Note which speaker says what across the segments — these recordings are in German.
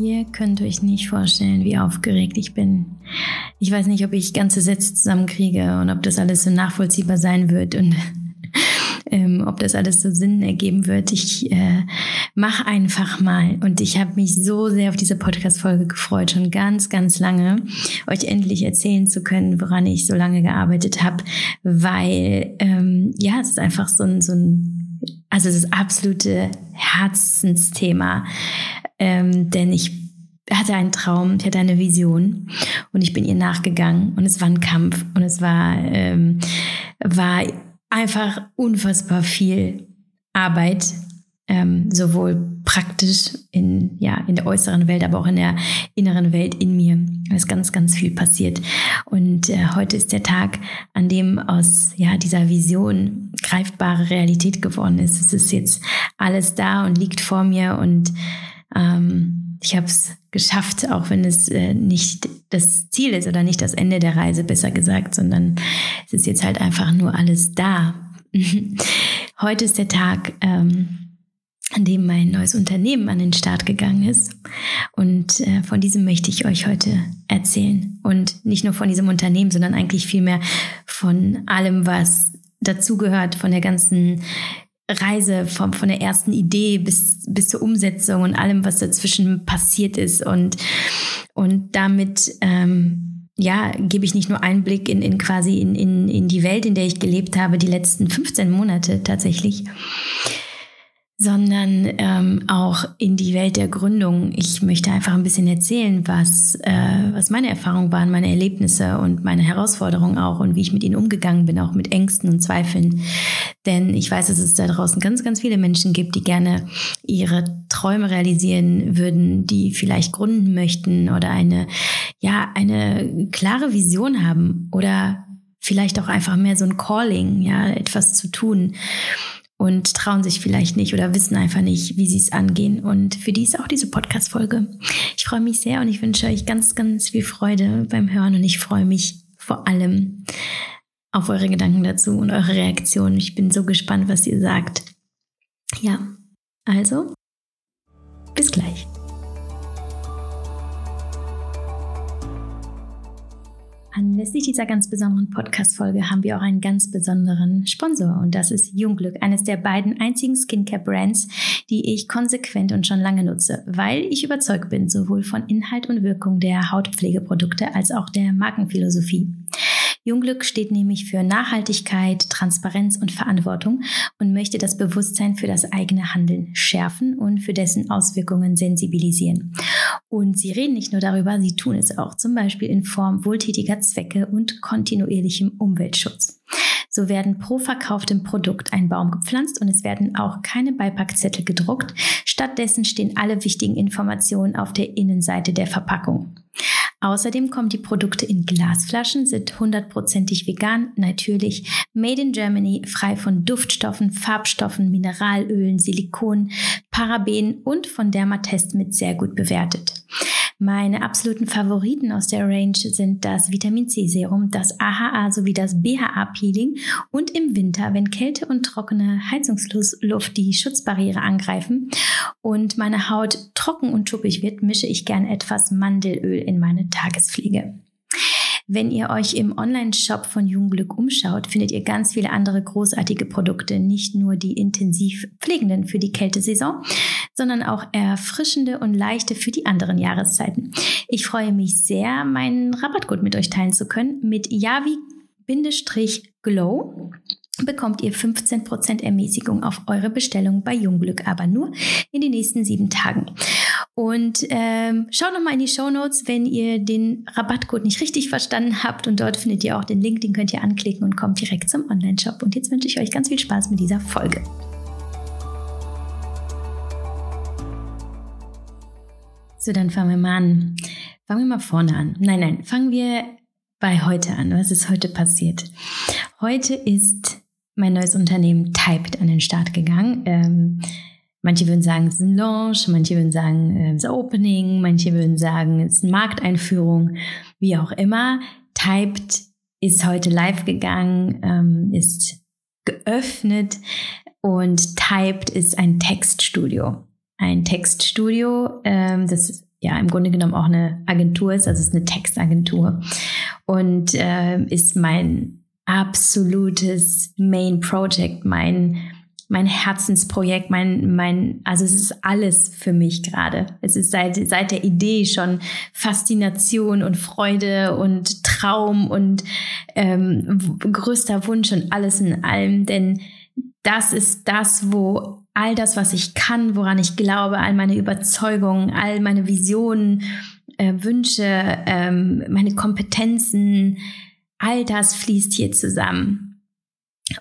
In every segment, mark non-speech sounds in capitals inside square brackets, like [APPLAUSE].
Speaker 1: Ihr könnt euch nicht vorstellen, wie aufgeregt ich bin. Ich weiß nicht, ob ich ganze Sätze zusammenkriege und ob das alles so nachvollziehbar sein wird und [LAUGHS] ähm, ob das alles so Sinn ergeben wird. Ich äh, mache einfach mal und ich habe mich so sehr auf diese Podcast-Folge gefreut, schon ganz, ganz lange, euch endlich erzählen zu können, woran ich so lange gearbeitet habe, weil ähm, ja, es ist einfach so ein, so ein also das absolute Herzensthema ähm, denn ich hatte einen Traum, ich hatte eine Vision und ich bin ihr nachgegangen und es war ein Kampf und es war, ähm, war einfach unfassbar viel Arbeit, ähm, sowohl praktisch in, ja, in der äußeren Welt, aber auch in der inneren Welt in mir. Da ist ganz, ganz viel passiert. Und äh, heute ist der Tag, an dem aus ja, dieser Vision greifbare Realität geworden ist. Es ist jetzt alles da und liegt vor mir und ähm, ich habe es geschafft, auch wenn es äh, nicht das Ziel ist oder nicht das Ende der Reise, besser gesagt, sondern es ist jetzt halt einfach nur alles da. [LAUGHS] Heute ist der Tag, ähm, an dem mein neues Unternehmen an den Start gegangen ist. Und äh, von diesem möchte ich euch heute erzählen. Und nicht nur von diesem Unternehmen, sondern eigentlich vielmehr von allem, was dazugehört, von der ganzen Reise vom, von der ersten Idee bis, bis zur Umsetzung und allem, was dazwischen passiert ist. Und, und damit, ähm, ja, gebe ich nicht nur Einblick in, in quasi in, in, in die Welt, in der ich gelebt habe, die letzten 15 Monate tatsächlich, sondern ähm, auch in die Welt der Gründung. Ich möchte einfach ein bisschen erzählen, was, äh, was meine Erfahrungen waren, meine Erlebnisse und meine Herausforderungen auch und wie ich mit ihnen umgegangen bin, auch mit Ängsten und Zweifeln. Denn ich weiß, dass es da draußen ganz, ganz viele Menschen gibt, die gerne ihre Träume realisieren würden, die vielleicht gründen möchten oder eine, ja, eine klare Vision haben oder vielleicht auch einfach mehr so ein Calling, ja, etwas zu tun und trauen sich vielleicht nicht oder wissen einfach nicht, wie sie es angehen. Und für die ist auch diese Podcast-Folge. Ich freue mich sehr und ich wünsche euch ganz, ganz viel Freude beim Hören und ich freue mich vor allem auf eure Gedanken dazu und eure Reaktionen. Ich bin so gespannt, was ihr sagt. Ja, also, bis gleich. Anlässlich dieser ganz besonderen Podcast-Folge haben wir auch einen ganz besonderen Sponsor und das ist Jungglück, eines der beiden einzigen Skincare-Brands, die ich konsequent und schon lange nutze, weil ich überzeugt bin, sowohl von Inhalt und Wirkung der Hautpflegeprodukte als auch der Markenphilosophie. Jungglück steht nämlich für Nachhaltigkeit, Transparenz und Verantwortung und möchte das Bewusstsein für das eigene Handeln schärfen und für dessen Auswirkungen sensibilisieren. Und sie reden nicht nur darüber, sie tun es auch, zum Beispiel in Form wohltätiger Zwecke und kontinuierlichem Umweltschutz. So werden pro verkauftem Produkt ein Baum gepflanzt und es werden auch keine Beipackzettel gedruckt. Stattdessen stehen alle wichtigen Informationen auf der Innenseite der Verpackung. Außerdem kommen die Produkte in Glasflaschen, sind hundertprozentig vegan, natürlich, made in Germany, frei von Duftstoffen, Farbstoffen, Mineralölen, Silikon, Parabenen und von Dermatest mit sehr gut bewertet. Meine absoluten Favoriten aus der Range sind das Vitamin C Serum, das AHA sowie das BHA Peeling und im Winter, wenn Kälte und trockene Heizungsluft die Schutzbarriere angreifen und meine Haut trocken und schuppig wird, mische ich gern etwas Mandelöl in meine Tagespflege. Wenn ihr euch im Online-Shop von Jungglück umschaut, findet ihr ganz viele andere großartige Produkte, nicht nur die intensiv pflegenden für die Kältesaison, sondern auch erfrischende und leichte für die anderen Jahreszeiten. Ich freue mich sehr, meinen Rabattcode mit euch teilen zu können mit Yavi-Glow bekommt ihr 15% Ermäßigung auf eure Bestellung bei Jungglück, aber nur in den nächsten sieben Tagen. Und ähm, schaut nochmal in die Show Notes, wenn ihr den Rabattcode nicht richtig verstanden habt. Und dort findet ihr auch den Link, den könnt ihr anklicken und kommt direkt zum Online-Shop. Und jetzt wünsche ich euch ganz viel Spaß mit dieser Folge. So, dann fangen wir mal an. Fangen wir mal vorne an. Nein, nein, fangen wir bei heute an. Was ist heute passiert? Heute ist mein neues Unternehmen Typed an den Start gegangen. Ähm, manche würden sagen, es ist ein Launch, manche würden sagen, es ist Opening, manche würden sagen, es ist eine Markteinführung, wie auch immer. Typed ist heute live gegangen, ähm, ist geöffnet und Typed ist ein Textstudio. Ein Textstudio, ähm, das ja im Grunde genommen auch eine Agentur ist, also es ist eine Textagentur und äh, ist mein absolutes Main Project, mein mein Herzensprojekt, mein, mein, also es ist alles für mich gerade. Es ist seit, seit der Idee schon Faszination und Freude und Traum und ähm, größter Wunsch und alles in allem, denn das ist das, wo all das, was ich kann, woran ich glaube, all meine Überzeugungen, all meine Visionen, äh, Wünsche, ähm, meine Kompetenzen, all das fließt hier zusammen.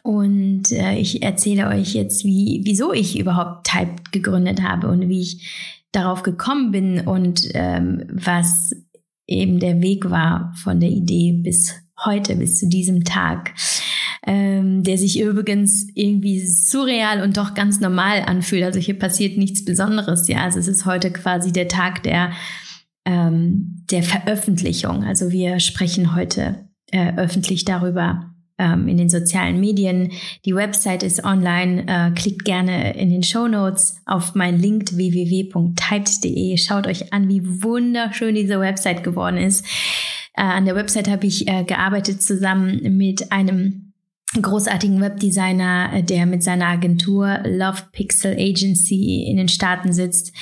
Speaker 1: Und äh, ich erzähle euch jetzt, wie, wieso ich überhaupt Type gegründet habe und wie ich darauf gekommen bin und ähm, was eben der Weg war von der Idee bis heute, bis zu diesem Tag, ähm, der sich übrigens irgendwie surreal und doch ganz normal anfühlt. Also hier passiert nichts Besonderes. Ja, also es ist heute quasi der Tag der, ähm, der Veröffentlichung. Also wir sprechen heute äh, öffentlich darüber, ähm, in den sozialen Medien. Die Website ist online. Äh, klickt gerne in den Show Notes auf mein Link www.typed.de. Schaut euch an, wie wunderschön diese Website geworden ist. Äh, an der Website habe ich äh, gearbeitet zusammen mit einem großartigen Webdesigner, äh, der mit seiner Agentur Love Pixel Agency in den Staaten sitzt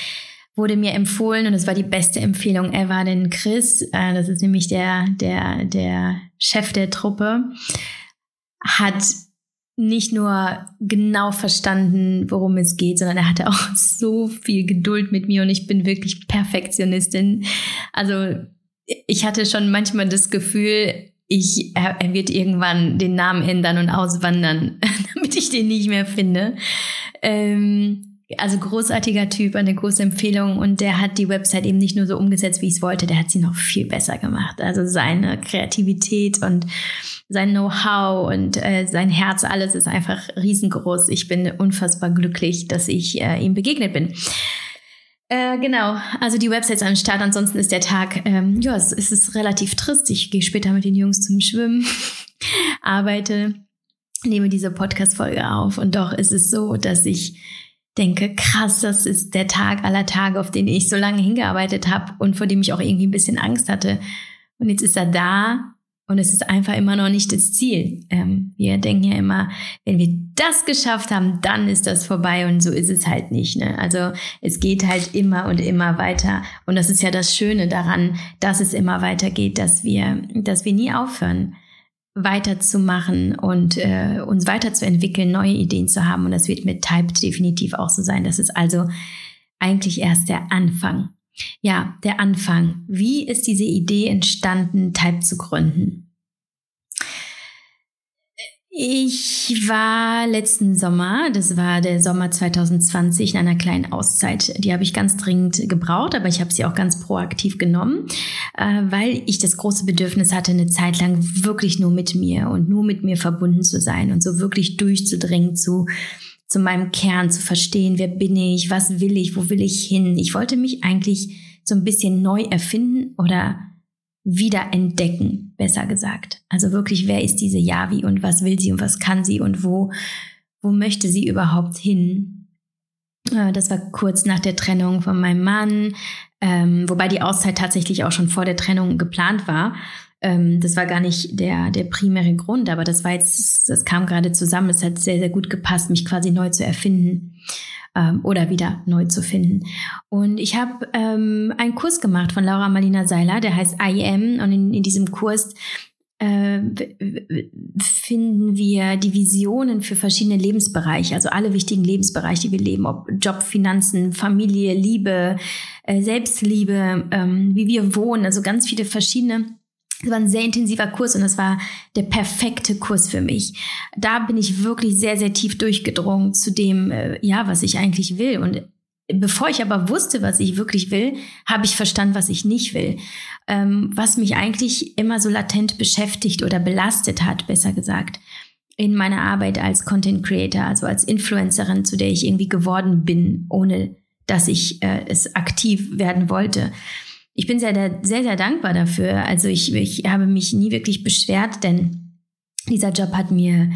Speaker 1: wurde mir empfohlen und es war die beste Empfehlung ever, denn Chris, äh, das ist nämlich der, der, der Chef der Truppe, hat nicht nur genau verstanden, worum es geht, sondern er hatte auch [LAUGHS] so viel Geduld mit mir und ich bin wirklich Perfektionistin. Also ich hatte schon manchmal das Gefühl, ich, er, er wird irgendwann den Namen ändern und auswandern, [LAUGHS] damit ich den nicht mehr finde. Ähm, also großartiger Typ, eine große Empfehlung und der hat die Website eben nicht nur so umgesetzt, wie ich es wollte, der hat sie noch viel besser gemacht. Also seine Kreativität und sein Know-how und äh, sein Herz, alles ist einfach riesengroß. Ich bin unfassbar glücklich, dass ich äh, ihm begegnet bin. Äh, genau, also die Website ist am Start, ansonsten ist der Tag, ähm, ja, es, es ist relativ trist. Ich gehe später mit den Jungs zum Schwimmen, [LAUGHS] arbeite, nehme diese Podcast-Folge auf und doch ist es so, dass ich denke, krass, das ist der Tag aller Tage, auf den ich so lange hingearbeitet habe und vor dem ich auch irgendwie ein bisschen Angst hatte. Und jetzt ist er da und es ist einfach immer noch nicht das Ziel. Ähm, wir denken ja immer, wenn wir das geschafft haben, dann ist das vorbei und so ist es halt nicht. Ne? Also es geht halt immer und immer weiter. Und das ist ja das Schöne daran, dass es immer weitergeht, dass wir, dass wir nie aufhören weiterzumachen und äh, uns weiterzuentwickeln, neue Ideen zu haben. Und das wird mit Typed definitiv auch so sein. Das ist also eigentlich erst der Anfang. Ja, der Anfang. Wie ist diese Idee entstanden, Type zu gründen? Ich war letzten Sommer, das war der Sommer 2020, in einer kleinen Auszeit. Die habe ich ganz dringend gebraucht, aber ich habe sie auch ganz proaktiv genommen, äh, weil ich das große Bedürfnis hatte, eine Zeit lang wirklich nur mit mir und nur mit mir verbunden zu sein und so wirklich durchzudringen zu zu meinem Kern, zu verstehen, wer bin ich, was will ich, wo will ich hin. Ich wollte mich eigentlich so ein bisschen neu erfinden oder wiederentdecken, besser gesagt. Also wirklich, wer ist diese Yavi und was will sie und was kann sie und wo, wo möchte sie überhaupt hin? Äh, das war kurz nach der Trennung von meinem Mann, ähm, wobei die Auszeit tatsächlich auch schon vor der Trennung geplant war. Ähm, das war gar nicht der, der primäre Grund, aber das war jetzt, das kam gerade zusammen. Es hat sehr, sehr gut gepasst, mich quasi neu zu erfinden ähm, oder wieder neu zu finden. Und ich habe ähm, einen Kurs gemacht von Laura Marlina Seiler, der heißt I Am. Und in, in diesem Kurs äh, finden wir die Visionen für verschiedene Lebensbereiche, also alle wichtigen Lebensbereiche, die wir leben, ob Job, Finanzen, Familie, Liebe, äh, Selbstliebe, ähm, wie wir wohnen, also ganz viele verschiedene es war ein sehr intensiver Kurs und es war der perfekte Kurs für mich. Da bin ich wirklich sehr, sehr tief durchgedrungen zu dem, äh, ja, was ich eigentlich will. Und bevor ich aber wusste, was ich wirklich will, habe ich verstanden, was ich nicht will. Ähm, was mich eigentlich immer so latent beschäftigt oder belastet hat, besser gesagt, in meiner Arbeit als Content Creator, also als Influencerin, zu der ich irgendwie geworden bin, ohne dass ich äh, es aktiv werden wollte ich bin sehr, sehr, sehr dankbar dafür. Also ich, ich habe mich nie wirklich beschwert, denn dieser Job hat mir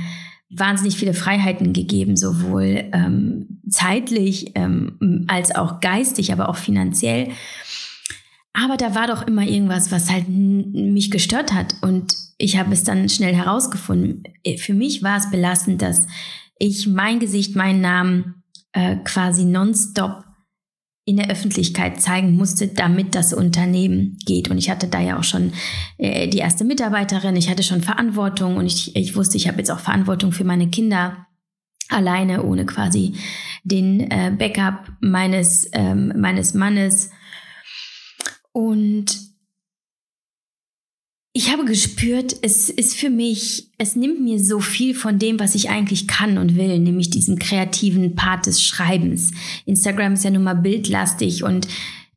Speaker 1: wahnsinnig viele Freiheiten gegeben, sowohl ähm, zeitlich ähm, als auch geistig, aber auch finanziell. aber da war doch immer irgendwas, was halt mich gestört hat. Und ich habe es dann schnell herausgefunden. Für mich war es belastend, dass ich mein Gesicht, meinen Namen äh, quasi nonstop in der Öffentlichkeit zeigen musste, damit das Unternehmen geht. Und ich hatte da ja auch schon äh, die erste Mitarbeiterin, ich hatte schon Verantwortung und ich, ich wusste, ich habe jetzt auch Verantwortung für meine Kinder alleine, ohne quasi den äh, Backup meines, ähm, meines Mannes. Und ich habe gespürt, es ist für mich, es nimmt mir so viel von dem, was ich eigentlich kann und will, nämlich diesen kreativen Part des Schreibens. Instagram ist ja nun mal bildlastig und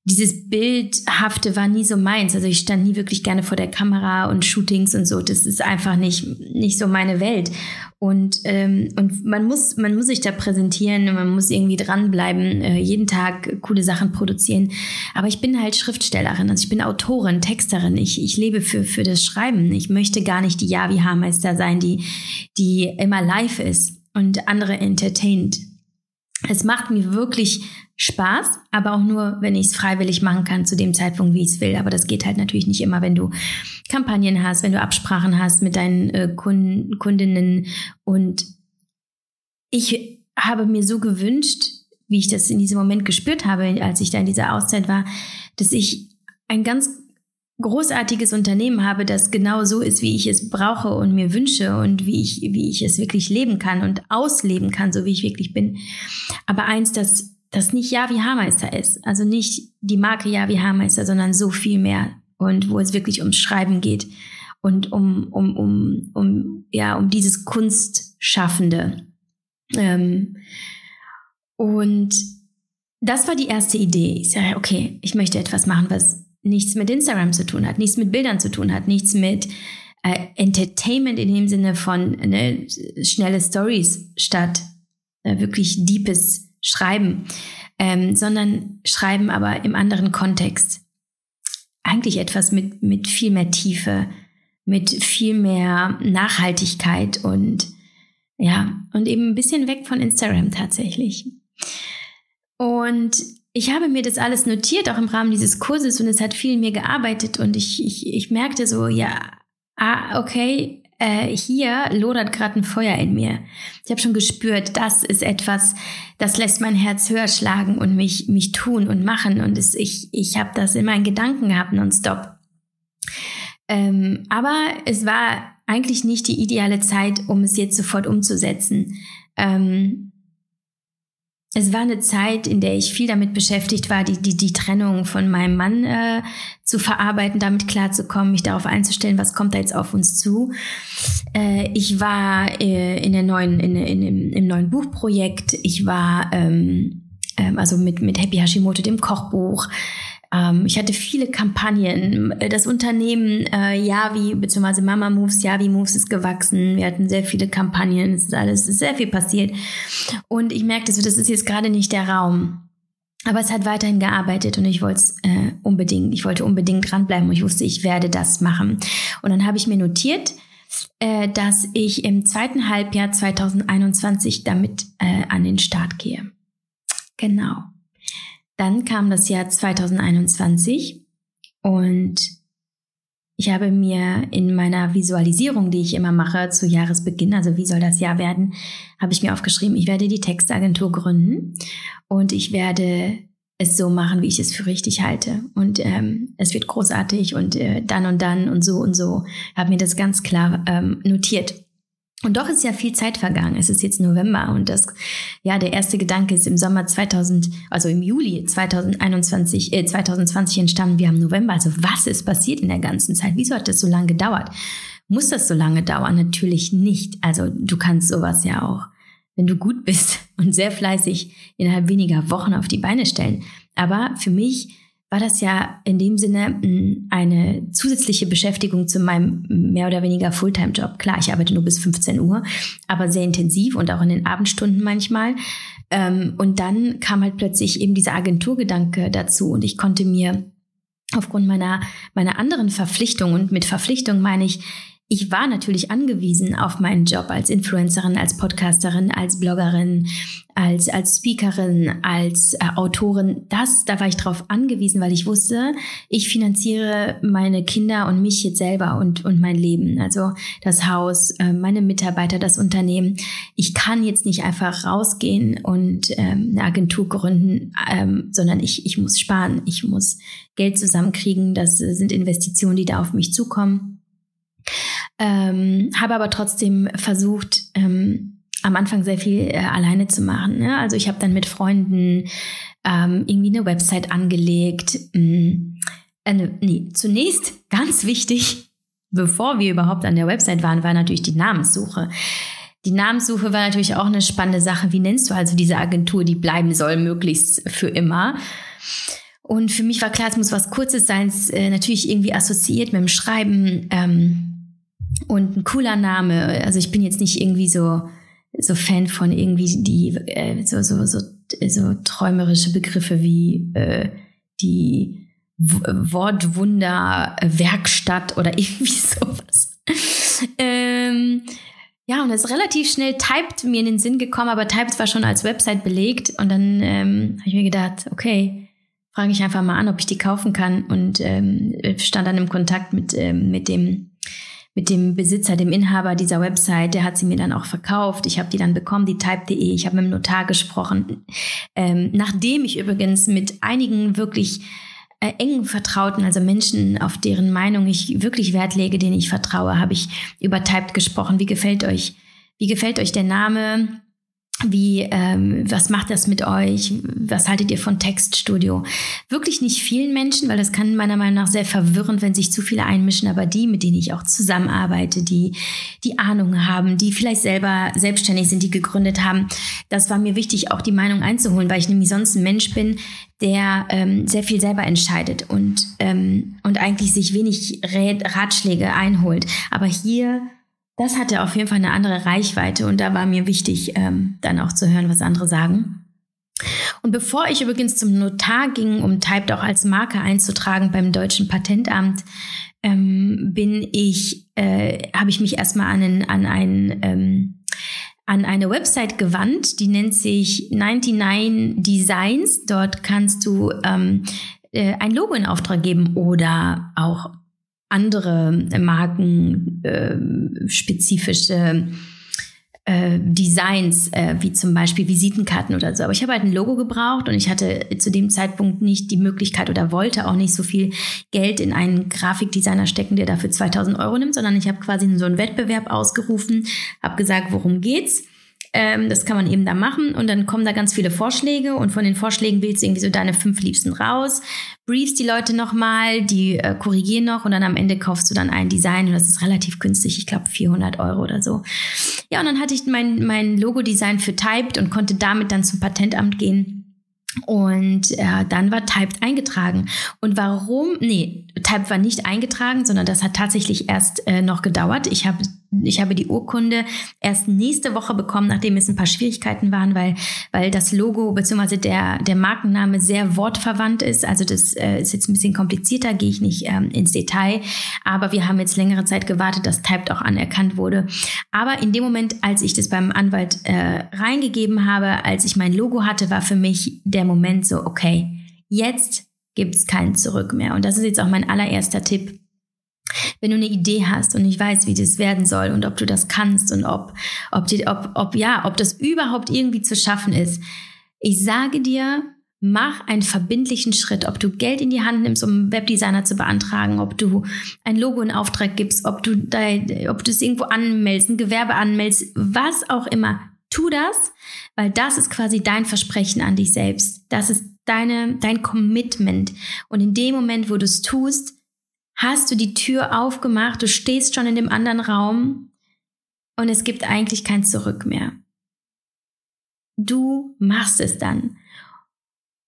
Speaker 1: dieses Bildhafte war nie so meins. Also ich stand nie wirklich gerne vor der Kamera und Shootings und so. Das ist einfach nicht, nicht so meine Welt. Und, ähm, und man muss, man muss sich da präsentieren und man muss irgendwie dranbleiben, äh, jeden Tag coole Sachen produzieren. Aber ich bin halt Schriftstellerin, also ich bin Autorin, Texterin. Ich, ich lebe für, für das Schreiben. Ich möchte gar nicht die Javi-Haarmeister sein, die, die immer live ist und andere entertaint. Es macht mir wirklich Spaß, aber auch nur, wenn ich es freiwillig machen kann, zu dem Zeitpunkt, wie ich es will. Aber das geht halt natürlich nicht immer, wenn du Kampagnen hast, wenn du Absprachen hast mit deinen äh, Kunden, Kundinnen. Und ich habe mir so gewünscht, wie ich das in diesem Moment gespürt habe, als ich da in dieser Auszeit war, dass ich ein ganz großartiges Unternehmen habe, das genau so ist, wie ich es brauche und mir wünsche und wie ich, wie ich es wirklich leben kann und ausleben kann, so wie ich wirklich bin. Aber eins, das das nicht Javi Haarmeister ist. Also nicht die Marke Javi Haarmeister, sondern so viel mehr. Und wo es wirklich ums Schreiben geht und um, um, um, um, ja, um dieses Kunstschaffende. Ähm, und das war die erste Idee. Ich sage, okay, ich möchte etwas machen, was nichts mit Instagram zu tun hat, nichts mit Bildern zu tun hat, nichts mit äh, Entertainment in dem Sinne von ne, schnelle Stories statt äh, wirklich deepes Schreiben, ähm, sondern Schreiben aber im anderen Kontext. Eigentlich etwas mit, mit viel mehr Tiefe, mit viel mehr Nachhaltigkeit und ja, und eben ein bisschen weg von Instagram tatsächlich. Und ich habe mir das alles notiert, auch im Rahmen dieses Kurses, und es hat viel in mir gearbeitet. Und ich, ich, ich merkte so, ja, ah, okay, äh, hier lodert gerade ein Feuer in mir. Ich habe schon gespürt, das ist etwas, das lässt mein Herz höher schlagen und mich, mich tun und machen. Und es, ich, ich habe das in meinen Gedanken gehabt nonstop. Ähm, aber es war eigentlich nicht die ideale Zeit, um es jetzt sofort umzusetzen. Ähm, es war eine Zeit, in der ich viel damit beschäftigt war, die, die, die Trennung von meinem Mann äh, zu verarbeiten, damit klarzukommen, mich darauf einzustellen, was kommt da jetzt auf uns zu. Äh, ich war äh, in der neuen, in, in, im, im neuen Buchprojekt. Ich war ähm, ähm, also mit, mit Happy Hashimoto, dem Kochbuch. Ähm, ich hatte viele Kampagnen. Das Unternehmen äh, Yavi bzw. Mama Moves, Yavi Moves ist gewachsen. Wir hatten sehr viele Kampagnen. Es ist alles, es ist sehr viel passiert. Und ich merkte so, das ist jetzt gerade nicht der Raum. Aber es hat weiterhin gearbeitet und ich wollte es äh, unbedingt, ich wollte unbedingt dranbleiben und ich wusste, ich werde das machen. Und dann habe ich mir notiert, äh, dass ich im zweiten Halbjahr 2021 damit äh, an den Start gehe. Genau. Dann kam das Jahr 2021 und ich habe mir in meiner Visualisierung, die ich immer mache zu Jahresbeginn, also wie soll das Jahr werden, habe ich mir aufgeschrieben, ich werde die Textagentur gründen und ich werde es so machen, wie ich es für richtig halte. Und ähm, es wird großartig und äh, dann und dann und so und so. Habe mir das ganz klar ähm, notiert. Und doch ist ja viel Zeit vergangen. Es ist jetzt November und das, ja, der erste Gedanke ist im Sommer 2000, also im Juli 2021, äh, 2020 entstanden. Wir haben November. Also was ist passiert in der ganzen Zeit? Wieso hat das so lange gedauert? Muss das so lange dauern? Natürlich nicht. Also du kannst sowas ja auch, wenn du gut bist [LAUGHS] und sehr fleißig innerhalb weniger Wochen auf die Beine stellen. Aber für mich war das ja in dem Sinne hm, eine zusätzliche Beschäftigung zu meinem mehr oder weniger Fulltime-Job. Klar, ich arbeite nur bis 15 Uhr, aber sehr intensiv und auch in den Abendstunden manchmal. Ähm, und dann kam halt plötzlich eben dieser Agenturgedanke dazu und ich konnte mir aufgrund meiner, meiner anderen Verpflichtung und mit Verpflichtung meine ich, ich war natürlich angewiesen auf meinen Job als Influencerin, als Podcasterin, als Bloggerin, als, als Speakerin, als äh, Autorin. Das, da war ich drauf angewiesen, weil ich wusste, ich finanziere meine Kinder und mich jetzt selber und, und mein Leben. Also das Haus, äh, meine Mitarbeiter, das Unternehmen. Ich kann jetzt nicht einfach rausgehen und ähm, eine Agentur gründen, ähm, sondern ich, ich muss sparen. Ich muss Geld zusammenkriegen. Das sind Investitionen, die da auf mich zukommen. Ähm, habe aber trotzdem versucht, ähm, am Anfang sehr viel äh, alleine zu machen. Ne? Also ich habe dann mit Freunden ähm, irgendwie eine Website angelegt. Ähm, äh, nee, zunächst [LAUGHS] ganz wichtig, bevor wir überhaupt an der Website waren, war natürlich die Namenssuche. Die Namenssuche war natürlich auch eine spannende Sache. Wie nennst du also diese Agentur, die bleiben soll, möglichst für immer? Und für mich war klar, es muss was Kurzes sein, äh, natürlich irgendwie assoziiert mit dem Schreiben. Ähm, und ein cooler Name. Also ich bin jetzt nicht irgendwie so so Fan von irgendwie die äh, so, so so so träumerische Begriffe wie äh, die w Wortwunder Werkstatt oder [LAUGHS] irgendwie sowas. ähm, ja, und das ist relativ schnell Typed mir in den Sinn gekommen, aber Typed war schon als Website belegt und dann ähm, habe ich mir gedacht, okay, frage ich einfach mal an, ob ich die kaufen kann und ähm, stand dann im Kontakt mit ähm, mit dem mit dem Besitzer, dem Inhaber dieser Website, der hat sie mir dann auch verkauft. Ich habe die dann bekommen, die type.de. Ich habe mit dem Notar gesprochen. Ähm, nachdem ich übrigens mit einigen wirklich äh, engen Vertrauten, also Menschen, auf deren Meinung ich wirklich Wert lege, denen ich vertraue, habe ich über Typed gesprochen. Wie gefällt euch? Wie gefällt euch der Name? Wie, ähm, was macht das mit euch? Was haltet ihr von Textstudio? Wirklich nicht vielen Menschen, weil das kann meiner Meinung nach sehr verwirrend, wenn sich zu viele einmischen, aber die, mit denen ich auch zusammenarbeite, die die Ahnung haben, die vielleicht selber selbstständig sind, die gegründet haben, das war mir wichtig, auch die Meinung einzuholen, weil ich nämlich sonst ein Mensch bin, der ähm, sehr viel selber entscheidet und, ähm, und eigentlich sich wenig Ratschläge einholt. Aber hier das hatte auf jeden Fall eine andere Reichweite und da war mir wichtig, ähm, dann auch zu hören, was andere sagen. Und bevor ich übrigens zum Notar ging, um Typed auch als Marke einzutragen beim deutschen Patentamt, ähm, bin ich, äh, habe ich mich erstmal an, einen, an ein ähm, an eine Website gewandt, die nennt sich 99 Designs. Dort kannst du ähm, äh, ein Logo in Auftrag geben oder auch andere äh, spezifische äh, Designs, äh, wie zum Beispiel Visitenkarten oder so. Aber ich habe halt ein Logo gebraucht und ich hatte zu dem Zeitpunkt nicht die Möglichkeit oder wollte auch nicht so viel Geld in einen Grafikdesigner stecken, der dafür 2000 Euro nimmt, sondern ich habe quasi so einen Wettbewerb ausgerufen, habe gesagt, worum geht's ähm, das kann man eben da machen und dann kommen da ganz viele Vorschläge und von den Vorschlägen wählst du irgendwie so deine fünf Liebsten raus, briefst die Leute nochmal, die äh, korrigieren noch und dann am Ende kaufst du dann ein Design und das ist relativ günstig, ich glaube 400 Euro oder so. Ja, und dann hatte ich mein, mein Logo-Design für Typed und konnte damit dann zum Patentamt gehen. Und äh, dann war Typed eingetragen. Und warum? Nee, Typed war nicht eingetragen, sondern das hat tatsächlich erst äh, noch gedauert. Ich habe ich habe die Urkunde erst nächste Woche bekommen, nachdem es ein paar Schwierigkeiten waren, weil, weil das Logo bzw. Der, der Markenname sehr wortverwandt ist. Also das äh, ist jetzt ein bisschen komplizierter, gehe ich nicht ähm, ins Detail. Aber wir haben jetzt längere Zeit gewartet, dass Typed auch anerkannt wurde. Aber in dem Moment, als ich das beim Anwalt äh, reingegeben habe, als ich mein Logo hatte, war für mich der Moment so, okay, jetzt gibt es kein Zurück mehr. Und das ist jetzt auch mein allererster Tipp wenn du eine Idee hast und nicht weißt, wie das werden soll und ob du das kannst und ob, ob, die, ob, ob, ja, ob das überhaupt irgendwie zu schaffen ist. Ich sage dir, mach einen verbindlichen Schritt, ob du Geld in die Hand nimmst, um einen Webdesigner zu beantragen, ob du ein Logo in Auftrag gibst, ob du dein, ob du es irgendwo anmeldest, ein Gewerbe anmeldest, was auch immer. Tu das, weil das ist quasi dein Versprechen an dich selbst. Das ist deine, dein Commitment. Und in dem Moment, wo du es tust, hast du die Tür aufgemacht, du stehst schon in dem anderen Raum und es gibt eigentlich kein Zurück mehr. Du machst es dann.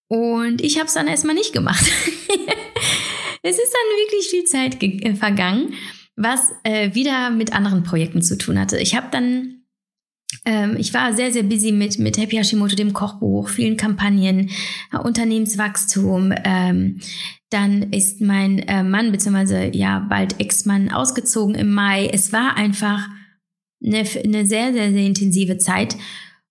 Speaker 1: Und ich habe es dann erstmal nicht gemacht. [LAUGHS] es ist dann wirklich viel Zeit äh, vergangen, was äh, wieder mit anderen Projekten zu tun hatte. Ich habe dann ähm, ich war sehr, sehr busy mit, mit Happy Hashimoto, dem Kochbuch, vielen Kampagnen, äh, Unternehmenswachstum. Ähm, dann ist mein äh, Mann, beziehungsweise ja bald Ex-Mann, ausgezogen im Mai. Es war einfach eine, eine sehr, sehr, sehr intensive Zeit.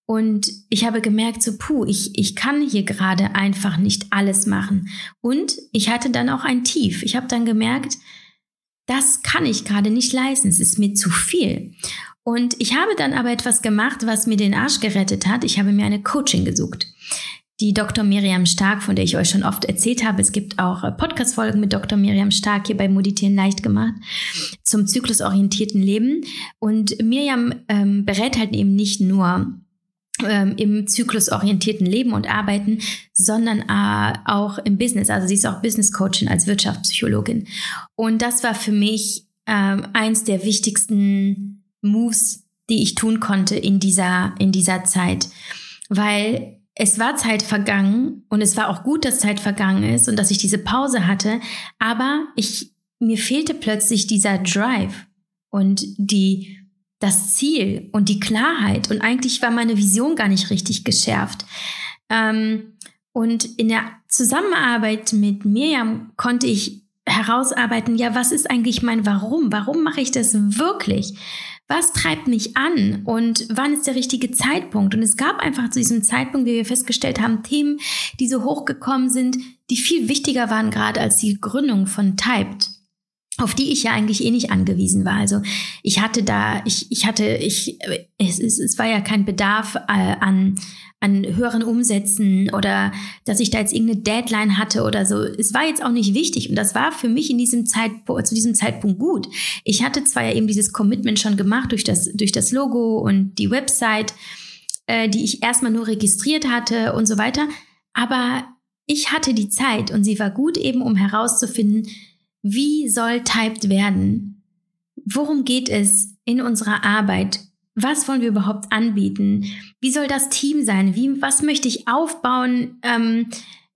Speaker 1: Und ich habe gemerkt, so, puh, ich, ich kann hier gerade einfach nicht alles machen. Und ich hatte dann auch ein Tief. Ich habe dann gemerkt, das kann ich gerade nicht leisten. Es ist mir zu viel. Und ich habe dann aber etwas gemacht, was mir den Arsch gerettet hat. Ich habe mir eine Coaching gesucht. Die Dr. Miriam Stark, von der ich euch schon oft erzählt habe. Es gibt auch äh, Podcast-Folgen mit Dr. Miriam Stark hier bei Meditieren leicht gemacht zum zyklusorientierten Leben. Und Miriam ähm, berät halt eben nicht nur ähm, im zyklusorientierten Leben und Arbeiten, sondern äh, auch im Business. Also sie ist auch Business Coachin als Wirtschaftspsychologin. Und das war für mich ähm, eins der wichtigsten Moves, die ich tun konnte in dieser, in dieser Zeit. Weil es war Zeit vergangen und es war auch gut, dass Zeit vergangen ist und dass ich diese Pause hatte. Aber ich, mir fehlte plötzlich dieser Drive und die das Ziel und die Klarheit. Und eigentlich war meine Vision gar nicht richtig geschärft. Ähm, und in der Zusammenarbeit mit Miriam konnte ich herausarbeiten, ja, was ist eigentlich mein Warum? Warum mache ich das wirklich? Was treibt mich an und wann ist der richtige Zeitpunkt? Und es gab einfach zu diesem Zeitpunkt, wie wir festgestellt haben, Themen, die so hochgekommen sind, die viel wichtiger waren gerade als die Gründung von Typed auf die ich ja eigentlich eh nicht angewiesen war. Also ich hatte da, ich, ich hatte, ich, es, es, es war ja kein Bedarf äh, an, an höheren Umsätzen oder dass ich da jetzt irgendeine Deadline hatte oder so. Es war jetzt auch nicht wichtig und das war für mich in diesem Zeitpunkt, zu diesem Zeitpunkt gut. Ich hatte zwar ja eben dieses Commitment schon gemacht durch das, durch das Logo und die Website, äh, die ich erstmal nur registriert hatte und so weiter, aber ich hatte die Zeit und sie war gut eben, um herauszufinden, wie soll typed werden? Worum geht es in unserer Arbeit? Was wollen wir überhaupt anbieten? Wie soll das Team sein? Wie, was möchte ich aufbauen ähm,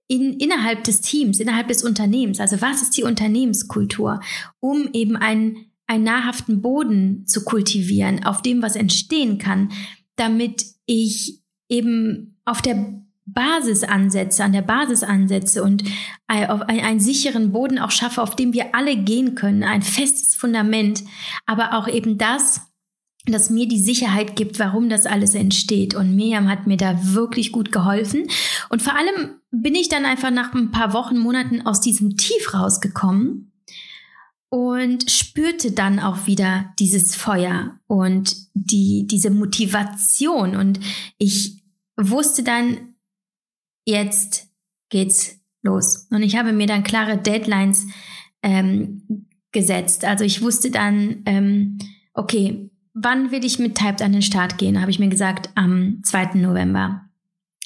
Speaker 1: in, innerhalb des Teams, innerhalb des Unternehmens? Also was ist die Unternehmenskultur, um eben einen, einen nahrhaften Boden zu kultivieren, auf dem was entstehen kann, damit ich eben auf der Basis ansetze, an der Basis ansetze und auf einen sicheren Boden auch schaffe, auf dem wir alle gehen können, ein festes Fundament, aber auch eben das, das mir die Sicherheit gibt, warum das alles entsteht. Und Miriam hat mir da wirklich gut geholfen. Und vor allem bin ich dann einfach nach ein paar Wochen, Monaten aus diesem Tief rausgekommen und spürte dann auch wieder dieses Feuer und die, diese Motivation. Und ich wusste dann, jetzt geht's los. Und ich habe mir dann klare Deadlines ähm, gesetzt. Also ich wusste dann, ähm, okay, wann will ich mit Typed an den Start gehen? Habe ich mir gesagt, am 2. November.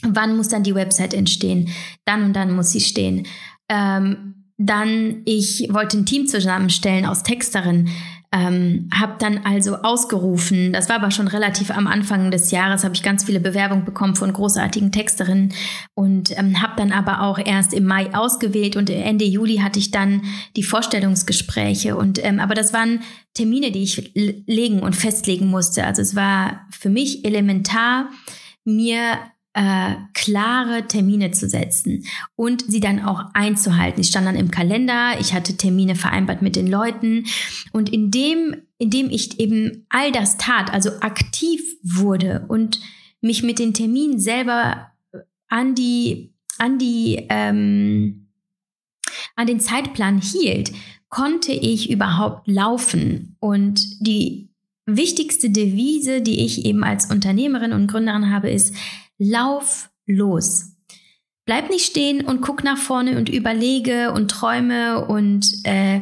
Speaker 1: Wann muss dann die Website entstehen? Dann und dann muss sie stehen. Ähm, dann, ich wollte ein Team zusammenstellen aus Texterinnen. Ähm, habe dann also ausgerufen, das war aber schon relativ am Anfang des Jahres, habe ich ganz viele Bewerbungen bekommen von großartigen Texterinnen und ähm, habe dann aber auch erst im Mai ausgewählt und Ende Juli hatte ich dann die Vorstellungsgespräche und ähm, aber das waren Termine, die ich legen und festlegen musste. Also es war für mich elementar, mir äh, klare Termine zu setzen und sie dann auch einzuhalten. Ich stand dann im Kalender, ich hatte Termine vereinbart mit den Leuten und indem, indem ich eben all das tat, also aktiv wurde und mich mit den Terminen selber an die, an die, ähm, an den Zeitplan hielt, konnte ich überhaupt laufen und die wichtigste Devise, die ich eben als Unternehmerin und Gründerin habe, ist, Lauf los. Bleib nicht stehen und guck nach vorne und überlege und träume und äh,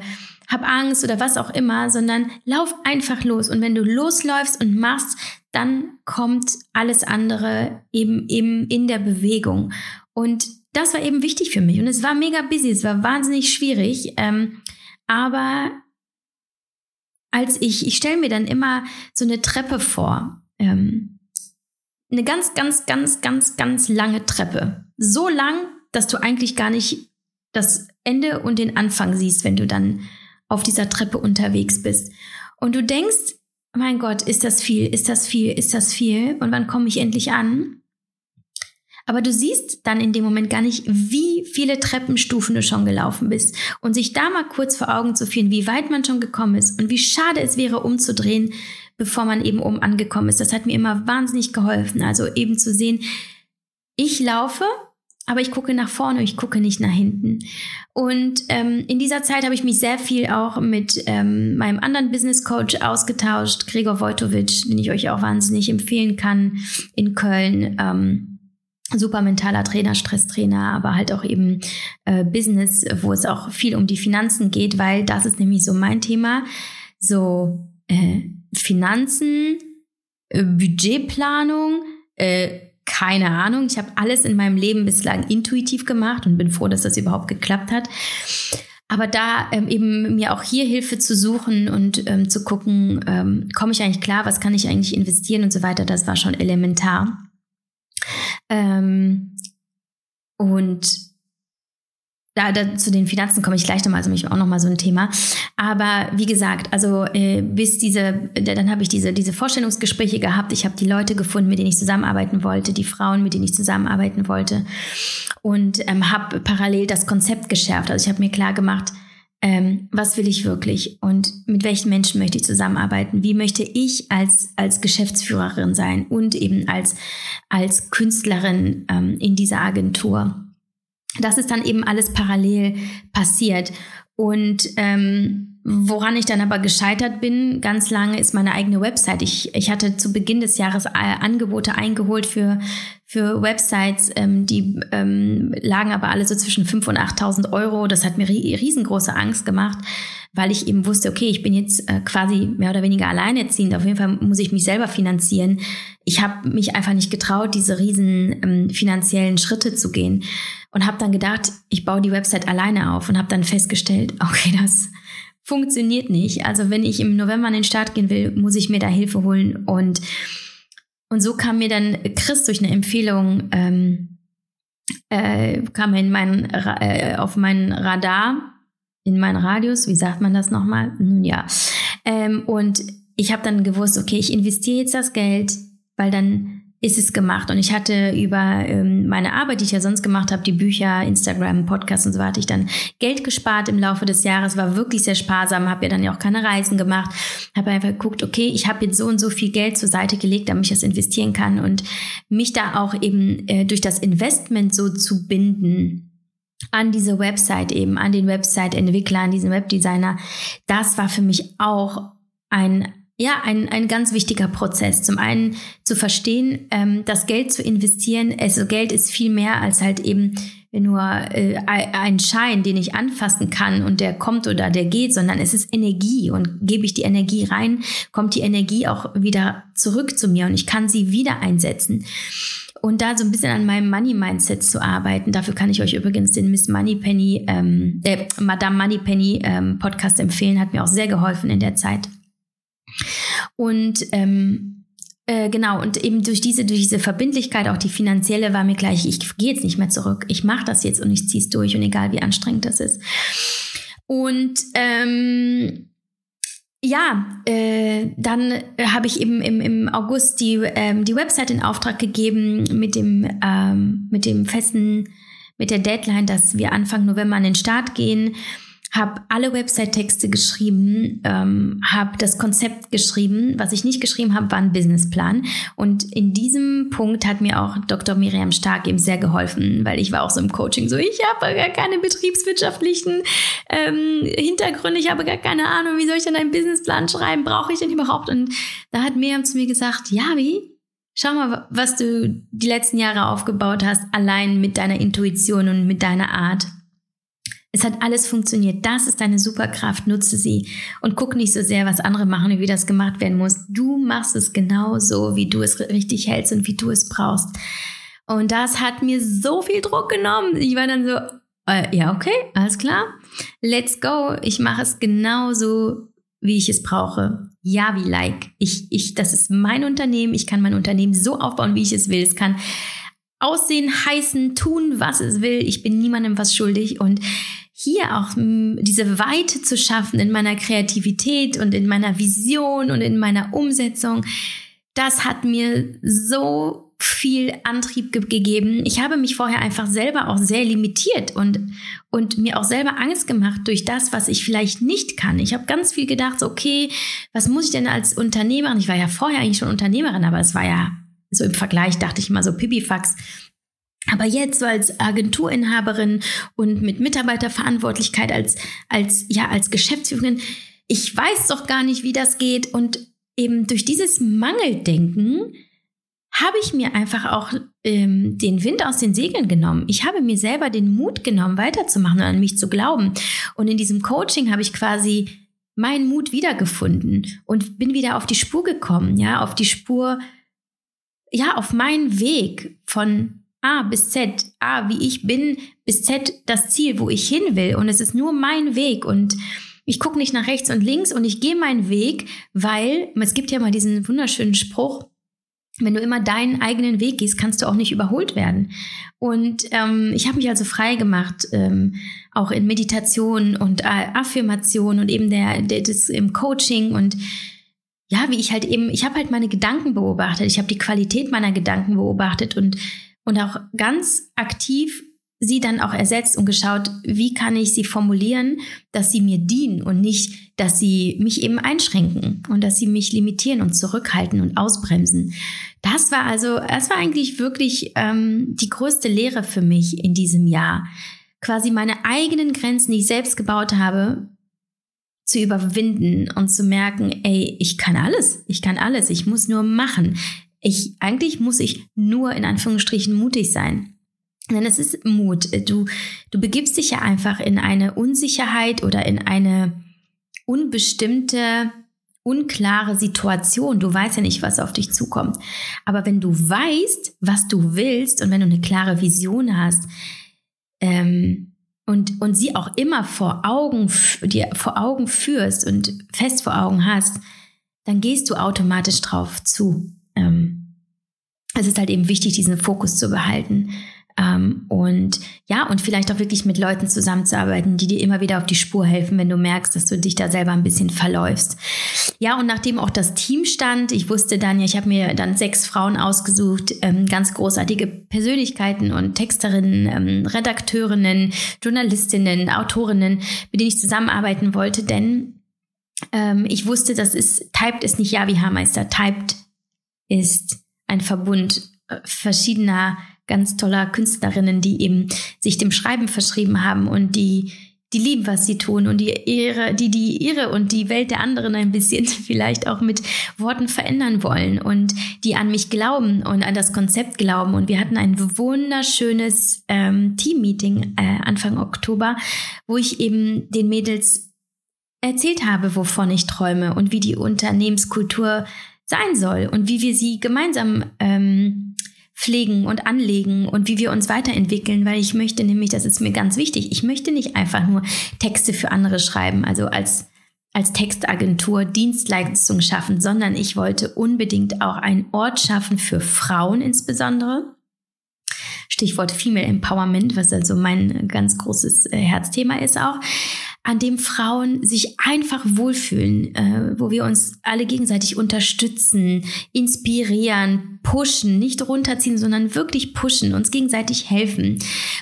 Speaker 1: hab Angst oder was auch immer, sondern lauf einfach los. Und wenn du losläufst und machst, dann kommt alles andere eben, eben in der Bewegung. Und das war eben wichtig für mich. Und es war mega busy, es war wahnsinnig schwierig. Ähm, aber als ich, ich stelle mir dann immer so eine Treppe vor. Ähm, eine ganz, ganz, ganz, ganz, ganz lange Treppe. So lang, dass du eigentlich gar nicht das Ende und den Anfang siehst, wenn du dann auf dieser Treppe unterwegs bist. Und du denkst, mein Gott, ist das viel, ist das viel, ist das viel? Und wann komme ich endlich an? Aber du siehst dann in dem Moment gar nicht, wie viele Treppenstufen du schon gelaufen bist. Und sich da mal kurz vor Augen zu führen, wie weit man schon gekommen ist und wie schade es wäre, umzudrehen, bevor man eben oben angekommen ist. Das hat mir immer wahnsinnig geholfen. Also eben zu sehen, ich laufe, aber ich gucke nach vorne, ich gucke nicht nach hinten. Und ähm, in dieser Zeit habe ich mich sehr viel auch mit ähm, meinem anderen Business Coach ausgetauscht, Gregor Wojtowicz, den ich euch auch wahnsinnig empfehlen kann in Köln. Ähm, super mentaler Trainer, Stresstrainer, aber halt auch eben äh, Business, wo es auch viel um die Finanzen geht, weil das ist nämlich so mein Thema. So äh, Finanzen, äh, Budgetplanung, äh, keine Ahnung. Ich habe alles in meinem Leben bislang intuitiv gemacht und bin froh, dass das überhaupt geklappt hat. Aber da ähm, eben mir auch hier Hilfe zu suchen und ähm, zu gucken, ähm, komme ich eigentlich klar, was kann ich eigentlich investieren und so weiter, das war schon elementar. Ähm, und da, da, zu den Finanzen komme ich gleich nochmal, also mich auch nochmal so ein Thema. Aber wie gesagt, also äh, bis diese, dann habe ich diese, diese Vorstellungsgespräche gehabt. Ich habe die Leute gefunden, mit denen ich zusammenarbeiten wollte, die Frauen, mit denen ich zusammenarbeiten wollte. Und ähm, habe parallel das Konzept geschärft. Also ich habe mir klar gemacht, ähm, was will ich wirklich und mit welchen Menschen möchte ich zusammenarbeiten? Wie möchte ich als, als Geschäftsführerin sein und eben als, als Künstlerin ähm, in dieser Agentur? Das ist dann eben alles parallel passiert. Und ähm, Woran ich dann aber gescheitert bin, ganz lange, ist meine eigene Website. Ich, ich hatte zu Beginn des Jahres äh, Angebote eingeholt für, für Websites, ähm, die ähm, lagen aber alle so zwischen 5.000 und 8.000 Euro. Das hat mir riesengroße Angst gemacht, weil ich eben wusste, okay, ich bin jetzt äh, quasi mehr oder weniger alleinerziehend. Auf jeden Fall muss ich mich selber finanzieren. Ich habe mich einfach nicht getraut, diese riesen ähm, finanziellen Schritte zu gehen und habe dann gedacht, ich baue die Website alleine auf und habe dann festgestellt, [LAUGHS] okay, das funktioniert nicht. Also wenn ich im November an den Start gehen will, muss ich mir da Hilfe holen. Und, und so kam mir dann Chris durch eine Empfehlung, ähm, äh, kam in mein, äh, auf meinen Radar, in meinen Radius, wie sagt man das nochmal? Nun ja. Ähm, und ich habe dann gewusst, okay, ich investiere jetzt das Geld, weil dann ist es gemacht. Und ich hatte über ähm, meine Arbeit, die ich ja sonst gemacht habe, die Bücher, Instagram, Podcasts und so weiter, ich dann Geld gespart im Laufe des Jahres, war wirklich sehr sparsam, habe ja dann ja auch keine Reisen gemacht, habe einfach geguckt, okay, ich habe jetzt so und so viel Geld zur Seite gelegt, damit ich das investieren kann und mich da auch eben äh, durch das Investment so zu binden an diese Website eben, an den Website-Entwickler, an diesen Webdesigner, das war für mich auch ein ja, ein, ein ganz wichtiger Prozess. Zum einen zu verstehen, ähm, das Geld zu investieren, also Geld ist viel mehr als halt eben nur äh, ein Schein, den ich anfassen kann und der kommt oder der geht, sondern es ist Energie und gebe ich die Energie rein, kommt die Energie auch wieder zurück zu mir und ich kann sie wieder einsetzen. Und da so ein bisschen an meinem Money-Mindset zu arbeiten. Dafür kann ich euch übrigens den Miss Moneypenny, ähm, äh, Madame Moneypenny ähm, Podcast empfehlen, hat mir auch sehr geholfen in der Zeit. Und ähm, äh, genau, und eben durch diese, durch diese Verbindlichkeit, auch die finanzielle, war mir gleich, ich gehe jetzt nicht mehr zurück. Ich mache das jetzt und ich ziehe es durch und egal wie anstrengend das ist. Und ähm, ja, äh, dann habe ich eben im, im August die, ähm, die Website in Auftrag gegeben mit dem, ähm, mit dem festen, mit der Deadline, dass wir Anfang November an den Start gehen habe alle Website-Texte geschrieben, ähm, habe das Konzept geschrieben. Was ich nicht geschrieben habe, war ein Businessplan. Und in diesem Punkt hat mir auch Dr. Miriam Stark eben sehr geholfen, weil ich war auch so im Coaching so, ich habe gar keine betriebswirtschaftlichen ähm, Hintergründe, ich habe gar keine Ahnung, wie soll ich denn einen Businessplan schreiben, brauche ich den überhaupt? Und da hat Miriam zu mir gesagt, ja, wie? Schau mal, was du die letzten Jahre aufgebaut hast, allein mit deiner Intuition und mit deiner Art. Es hat alles funktioniert. Das ist deine Superkraft. Nutze sie und guck nicht so sehr, was andere machen und wie das gemacht werden muss. Du machst es genau so, wie du es richtig hältst und wie du es brauchst. Und das hat mir so viel Druck genommen. Ich war dann so, äh, ja, okay, alles klar. Let's go. Ich mache es genauso, wie ich es brauche. Ja, wie like. Ich, ich, das ist mein Unternehmen. Ich kann mein Unternehmen so aufbauen, wie ich es will. Es kann aussehen, heißen, tun, was es will. Ich bin niemandem was schuldig und hier auch diese Weite zu schaffen in meiner Kreativität und in meiner Vision und in meiner Umsetzung, das hat mir so viel Antrieb ge gegeben. Ich habe mich vorher einfach selber auch sehr limitiert und, und mir auch selber Angst gemacht durch das, was ich vielleicht nicht kann. Ich habe ganz viel gedacht, so, okay, was muss ich denn als Unternehmerin? Ich war ja vorher eigentlich schon Unternehmerin, aber es war ja so im Vergleich, dachte ich immer so Pipifax. Aber jetzt so als Agenturinhaberin und mit Mitarbeiterverantwortlichkeit als, als, ja, als Geschäftsführerin, ich weiß doch gar nicht, wie das geht. Und eben durch dieses Mangeldenken habe ich mir einfach auch ähm, den Wind aus den Segeln genommen. Ich habe mir selber den Mut genommen, weiterzumachen und an mich zu glauben. Und in diesem Coaching habe ich quasi meinen Mut wiedergefunden und bin wieder auf die Spur gekommen, ja, auf die Spur, ja, auf meinen Weg von A bis Z, A wie ich bin, bis Z das Ziel, wo ich hin will. Und es ist nur mein Weg und ich gucke nicht nach rechts und links und ich gehe meinen Weg, weil es gibt ja mal diesen wunderschönen Spruch, wenn du immer deinen eigenen Weg gehst, kannst du auch nicht überholt werden. Und ähm, ich habe mich also frei gemacht, ähm, auch in Meditation und Affirmation und eben der, der das im Coaching und ja, wie ich halt eben, ich habe halt meine Gedanken beobachtet, ich habe die Qualität meiner Gedanken beobachtet und und auch ganz aktiv sie dann auch ersetzt und geschaut, wie kann ich sie formulieren, dass sie mir dienen und nicht, dass sie mich eben einschränken und dass sie mich limitieren und zurückhalten und ausbremsen. Das war also, das war eigentlich wirklich ähm, die größte Lehre für mich in diesem Jahr. Quasi meine eigenen Grenzen, die ich selbst gebaut habe, zu überwinden und zu merken, ey, ich kann alles, ich kann alles, ich muss nur machen. Ich, eigentlich muss ich nur in Anführungsstrichen mutig sein. Denn es ist Mut. Du, du begibst dich ja einfach in eine Unsicherheit oder in eine unbestimmte, unklare Situation. Du weißt ja nicht, was auf dich zukommt. Aber wenn du weißt, was du willst und wenn du eine klare Vision hast ähm, und, und sie auch immer vor Augen, dir vor Augen führst und fest vor Augen hast, dann gehst du automatisch drauf zu. Es ist halt eben wichtig, diesen Fokus zu behalten. Ähm, und ja, und vielleicht auch wirklich mit Leuten zusammenzuarbeiten, die dir immer wieder auf die Spur helfen, wenn du merkst, dass du dich da selber ein bisschen verläufst. Ja, und nachdem auch das Team stand, ich wusste dann ja, ich habe mir dann sechs Frauen ausgesucht, ähm, ganz großartige Persönlichkeiten und Texterinnen, ähm, Redakteurinnen, Journalistinnen, Autorinnen, mit denen ich zusammenarbeiten wollte, denn ähm, ich wusste, das ist, Typed ist nicht Ja wie Haarmeister, Typed ist ein Verbund äh, verschiedener ganz toller Künstlerinnen, die eben sich dem Schreiben verschrieben haben und die die lieben, was sie tun und die ihre, die die ihre und die Welt der anderen ein bisschen [LAUGHS] vielleicht auch mit Worten verändern wollen und die an mich glauben und an das Konzept glauben. Und wir hatten ein wunderschönes ähm, Team-Meeting äh, Anfang Oktober, wo ich eben den Mädels erzählt habe, wovon ich träume und wie die Unternehmenskultur sein soll und wie wir sie gemeinsam ähm, pflegen und anlegen und wie wir uns weiterentwickeln, weil ich möchte nämlich, das ist mir ganz wichtig, ich möchte nicht einfach nur Texte für andere schreiben, also als als Textagentur Dienstleistung schaffen, sondern ich wollte unbedingt auch einen Ort schaffen für Frauen insbesondere. Stichwort Female Empowerment, was also mein ganz großes äh, Herzthema ist auch an dem Frauen sich einfach wohlfühlen, äh, wo wir uns alle gegenseitig unterstützen, inspirieren, pushen, nicht runterziehen, sondern wirklich pushen, uns gegenseitig helfen,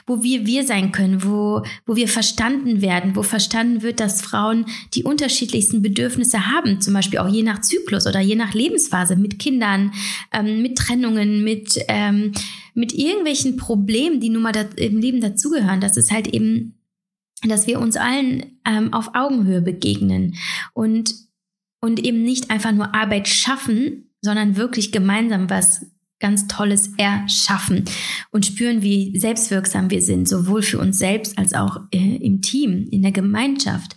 Speaker 1: wo wir wir sein können, wo, wo wir verstanden werden, wo verstanden wird, dass Frauen die unterschiedlichsten Bedürfnisse haben, zum Beispiel auch je nach Zyklus oder je nach Lebensphase, mit Kindern, ähm, mit Trennungen, mit, ähm, mit irgendwelchen Problemen, die nun mal im Leben dazugehören, dass es halt eben dass wir uns allen ähm, auf Augenhöhe begegnen und, und eben nicht einfach nur Arbeit schaffen, sondern wirklich gemeinsam was ganz Tolles erschaffen und spüren, wie selbstwirksam wir sind, sowohl für uns selbst als auch äh, im Team, in der Gemeinschaft.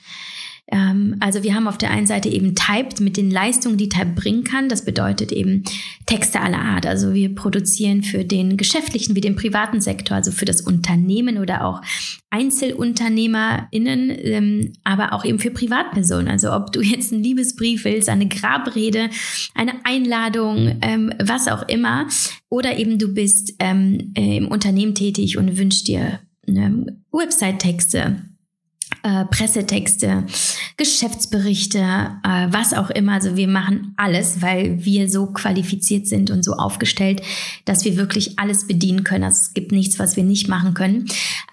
Speaker 1: Ähm, also wir haben auf der einen Seite eben Typed mit den Leistungen, die Type bringen kann. Das bedeutet eben Texte aller Art. Also wir produzieren für den geschäftlichen wie den privaten Sektor, also für das Unternehmen oder auch EinzelunternehmerInnen, ähm, aber auch eben für Privatpersonen. Also ob du jetzt einen Liebesbrief willst, eine Grabrede, eine Einladung, ähm, was auch immer. Oder eben du bist ähm, äh, im Unternehmen tätig und wünschst dir ähm, Website-Texte äh, Pressetexte, Geschäftsberichte, äh, was auch immer. Also wir machen alles, weil wir so qualifiziert sind und so aufgestellt, dass wir wirklich alles bedienen können. Also es gibt nichts, was wir nicht machen können.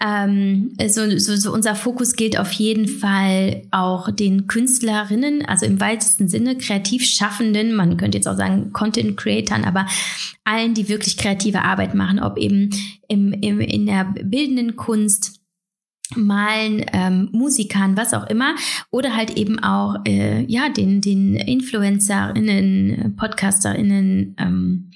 Speaker 1: Ähm, so, so, so unser Fokus gilt auf jeden Fall auch den Künstlerinnen, also im weitesten Sinne kreativ Schaffenden. Man könnte jetzt auch sagen Content Creatern, aber allen, die wirklich kreative Arbeit machen, ob eben im, im, in der bildenden Kunst, Malen, ähm, Musikern, was auch immer, oder halt eben auch äh, ja den den InfluencerInnen, PodcasterInnen, ähm,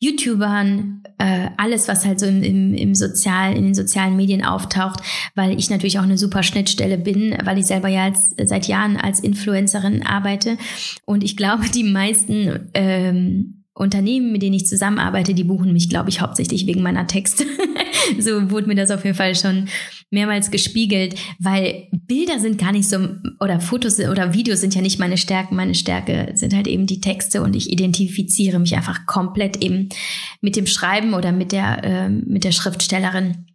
Speaker 1: YouTubern, äh, alles, was halt so im, im, im Sozial, in den sozialen Medien auftaucht, weil ich natürlich auch eine super Schnittstelle bin, weil ich selber ja als, seit Jahren als Influencerin arbeite. Und ich glaube, die meisten ähm, Unternehmen, mit denen ich zusammenarbeite, die buchen mich, glaube ich, hauptsächlich wegen meiner Texte. [LAUGHS] so wurde mir das auf jeden Fall schon mehrmals gespiegelt, weil Bilder sind gar nicht so, oder Fotos oder Videos sind ja nicht meine Stärken. Meine Stärke sind halt eben die Texte und ich identifiziere mich einfach komplett eben mit dem Schreiben oder mit der, äh, mit der Schriftstellerin.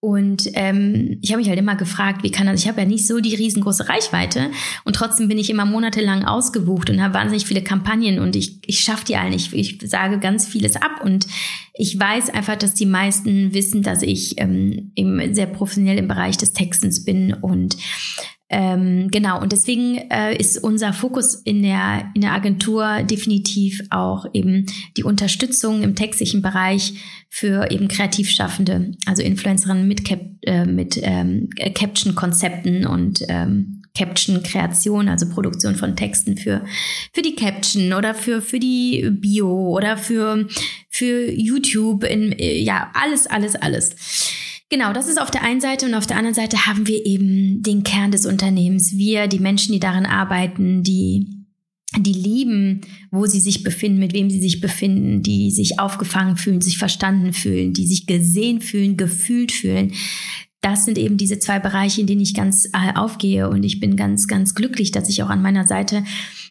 Speaker 1: Und ähm, ich habe mich halt immer gefragt, wie kann das, ich habe ja nicht so die riesengroße Reichweite und trotzdem bin ich immer monatelang ausgebucht und habe wahnsinnig viele Kampagnen und ich, ich schaffe die alle nicht. Ich sage ganz vieles ab und ich weiß einfach, dass die meisten wissen, dass ich ähm, eben sehr professionell im Bereich des Textens bin und ähm, genau, und deswegen äh, ist unser Fokus in der, in der Agentur definitiv auch eben die Unterstützung im textlichen Bereich für eben Kreativschaffende, also Influencerinnen mit, Cap, äh, mit ähm, Caption-Konzepten und ähm, Caption-Kreation, also Produktion von Texten für, für die Caption oder für, für die Bio oder für, für YouTube, in, ja, alles, alles, alles. Genau, das ist auf der einen Seite und auf der anderen Seite haben wir eben den Kern des Unternehmens. Wir, die Menschen, die darin arbeiten, die die lieben, wo sie sich befinden, mit wem sie sich befinden, die sich aufgefangen fühlen, sich verstanden fühlen, die sich gesehen fühlen, gefühlt fühlen. Das sind eben diese zwei Bereiche, in denen ich ganz äh, aufgehe und ich bin ganz, ganz glücklich, dass ich auch an meiner Seite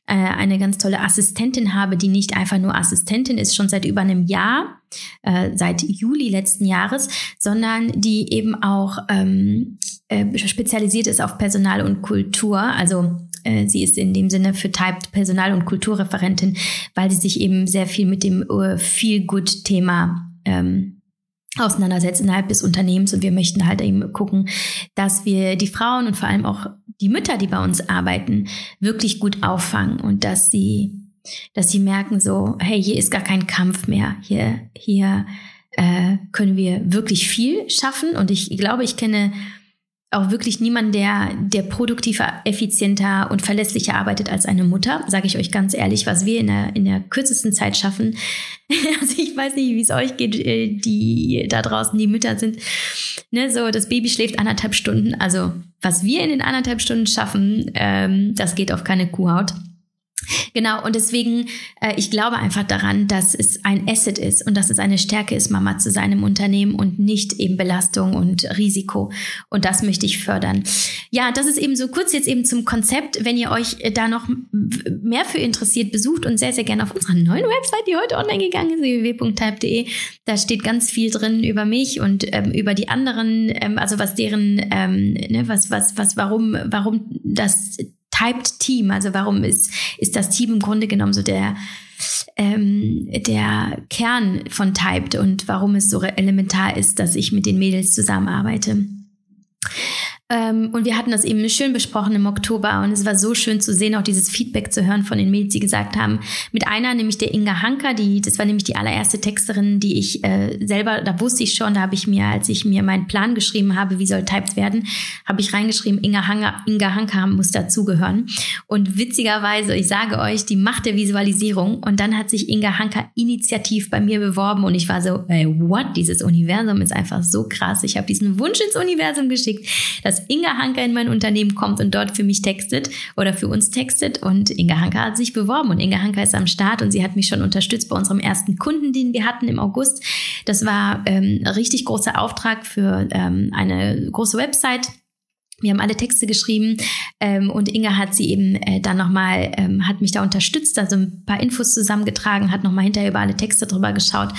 Speaker 1: äh, eine ganz tolle Assistentin habe, die nicht einfach nur Assistentin ist, schon seit über einem Jahr, äh, seit Juli letzten Jahres, sondern die eben auch ähm, äh, spezialisiert ist auf Personal und Kultur. Also äh, sie ist in dem Sinne für Typed Personal- und Kulturreferentin, weil sie sich eben sehr viel mit dem uh, Feel-Good-Thema ähm, auseinandersetzt innerhalb des Unternehmens. Und wir möchten halt eben gucken, dass wir die Frauen und vor allem auch die Mütter, die bei uns arbeiten, wirklich gut auffangen und dass sie, dass sie merken so, hey, hier ist gar kein Kampf mehr, hier, hier äh, können wir wirklich viel schaffen. Und ich glaube, ich kenne auch wirklich niemand, der, der produktiver, effizienter und verlässlicher arbeitet als eine Mutter, sage ich euch ganz ehrlich, was wir in der, in der kürzesten Zeit schaffen. [LAUGHS] also ich weiß nicht, wie es euch geht, äh, die da draußen die Mütter sind. Ne, so, das Baby schläft anderthalb Stunden. Also was wir in den anderthalb Stunden schaffen, ähm, das geht auf keine Kuhhaut. Genau, und deswegen, äh, ich glaube einfach daran, dass es ein Asset ist und dass es eine Stärke ist, Mama zu sein im Unternehmen und nicht eben Belastung und Risiko. Und das möchte ich fördern. Ja, das ist eben so kurz jetzt eben zum Konzept. Wenn ihr euch da noch mehr für interessiert, besucht uns sehr, sehr gerne auf unserer neuen Website, die heute online gegangen ist, www.type.de. Da steht ganz viel drin über mich und ähm, über die anderen, ähm, also was deren, ähm, ne, was, was, was, warum, warum das Typed Team? Also warum ist, ist das Team im Grunde genommen so der, ähm, der Kern von Typed und warum es so elementar ist, dass ich mit den Mädels zusammenarbeite? Ähm, und wir hatten das eben schön besprochen im Oktober und es war so schön zu sehen, auch dieses Feedback zu hören von den Mädels, die gesagt haben, mit einer, nämlich der Inga Hanker, die, das war nämlich die allererste Texterin, die ich äh, selber, da wusste ich schon, da habe ich mir, als ich mir meinen Plan geschrieben habe, wie soll Typed werden, habe ich reingeschrieben, Inga Hanker, Inga Hanker muss dazugehören. Und witzigerweise, ich sage euch, die Macht der Visualisierung und dann hat sich Inga Hanker initiativ bei mir beworben und ich war so, ey, what, dieses Universum ist einfach so krass. Ich habe diesen Wunsch ins Universum geschickt, dass Inga Hanker in mein Unternehmen kommt und dort für mich textet oder für uns textet. Und Inga Hanker hat sich beworben und Inga Hanker ist am Start und sie hat mich schon unterstützt bei unserem ersten Kunden, den wir hatten im August. Das war ähm, ein richtig großer Auftrag für ähm, eine große Website wir haben alle Texte geschrieben ähm, und Inga hat sie eben äh, dann nochmal, ähm, hat mich da unterstützt, also ein paar Infos zusammengetragen, hat nochmal hinterher über alle Texte drüber geschaut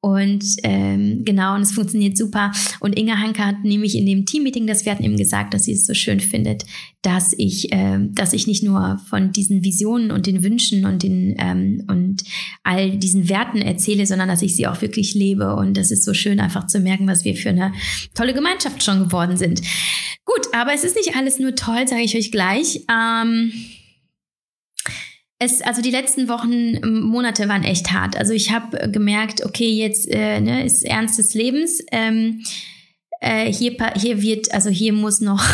Speaker 1: Und ähm, genau, und es funktioniert super. Und Inga Hanke hat nämlich in dem Teammeeting, das wir hatten, eben gesagt, dass sie es so schön findet, dass ich, äh, dass ich nicht nur von diesen Visionen und den Wünschen und den ähm, und all diesen Werten erzähle, sondern dass ich sie auch wirklich lebe. Und das ist so schön, einfach zu merken, was wir für eine tolle Gemeinschaft schon geworden sind. Gut, aber es ist nicht alles nur toll, sage ich euch gleich. Ähm, es, also die letzten Wochen, Monate waren echt hart. Also ich habe gemerkt, okay, jetzt äh, ne, ist Ernst des Lebens. Ähm, äh, hier, hier wird, also hier muss noch,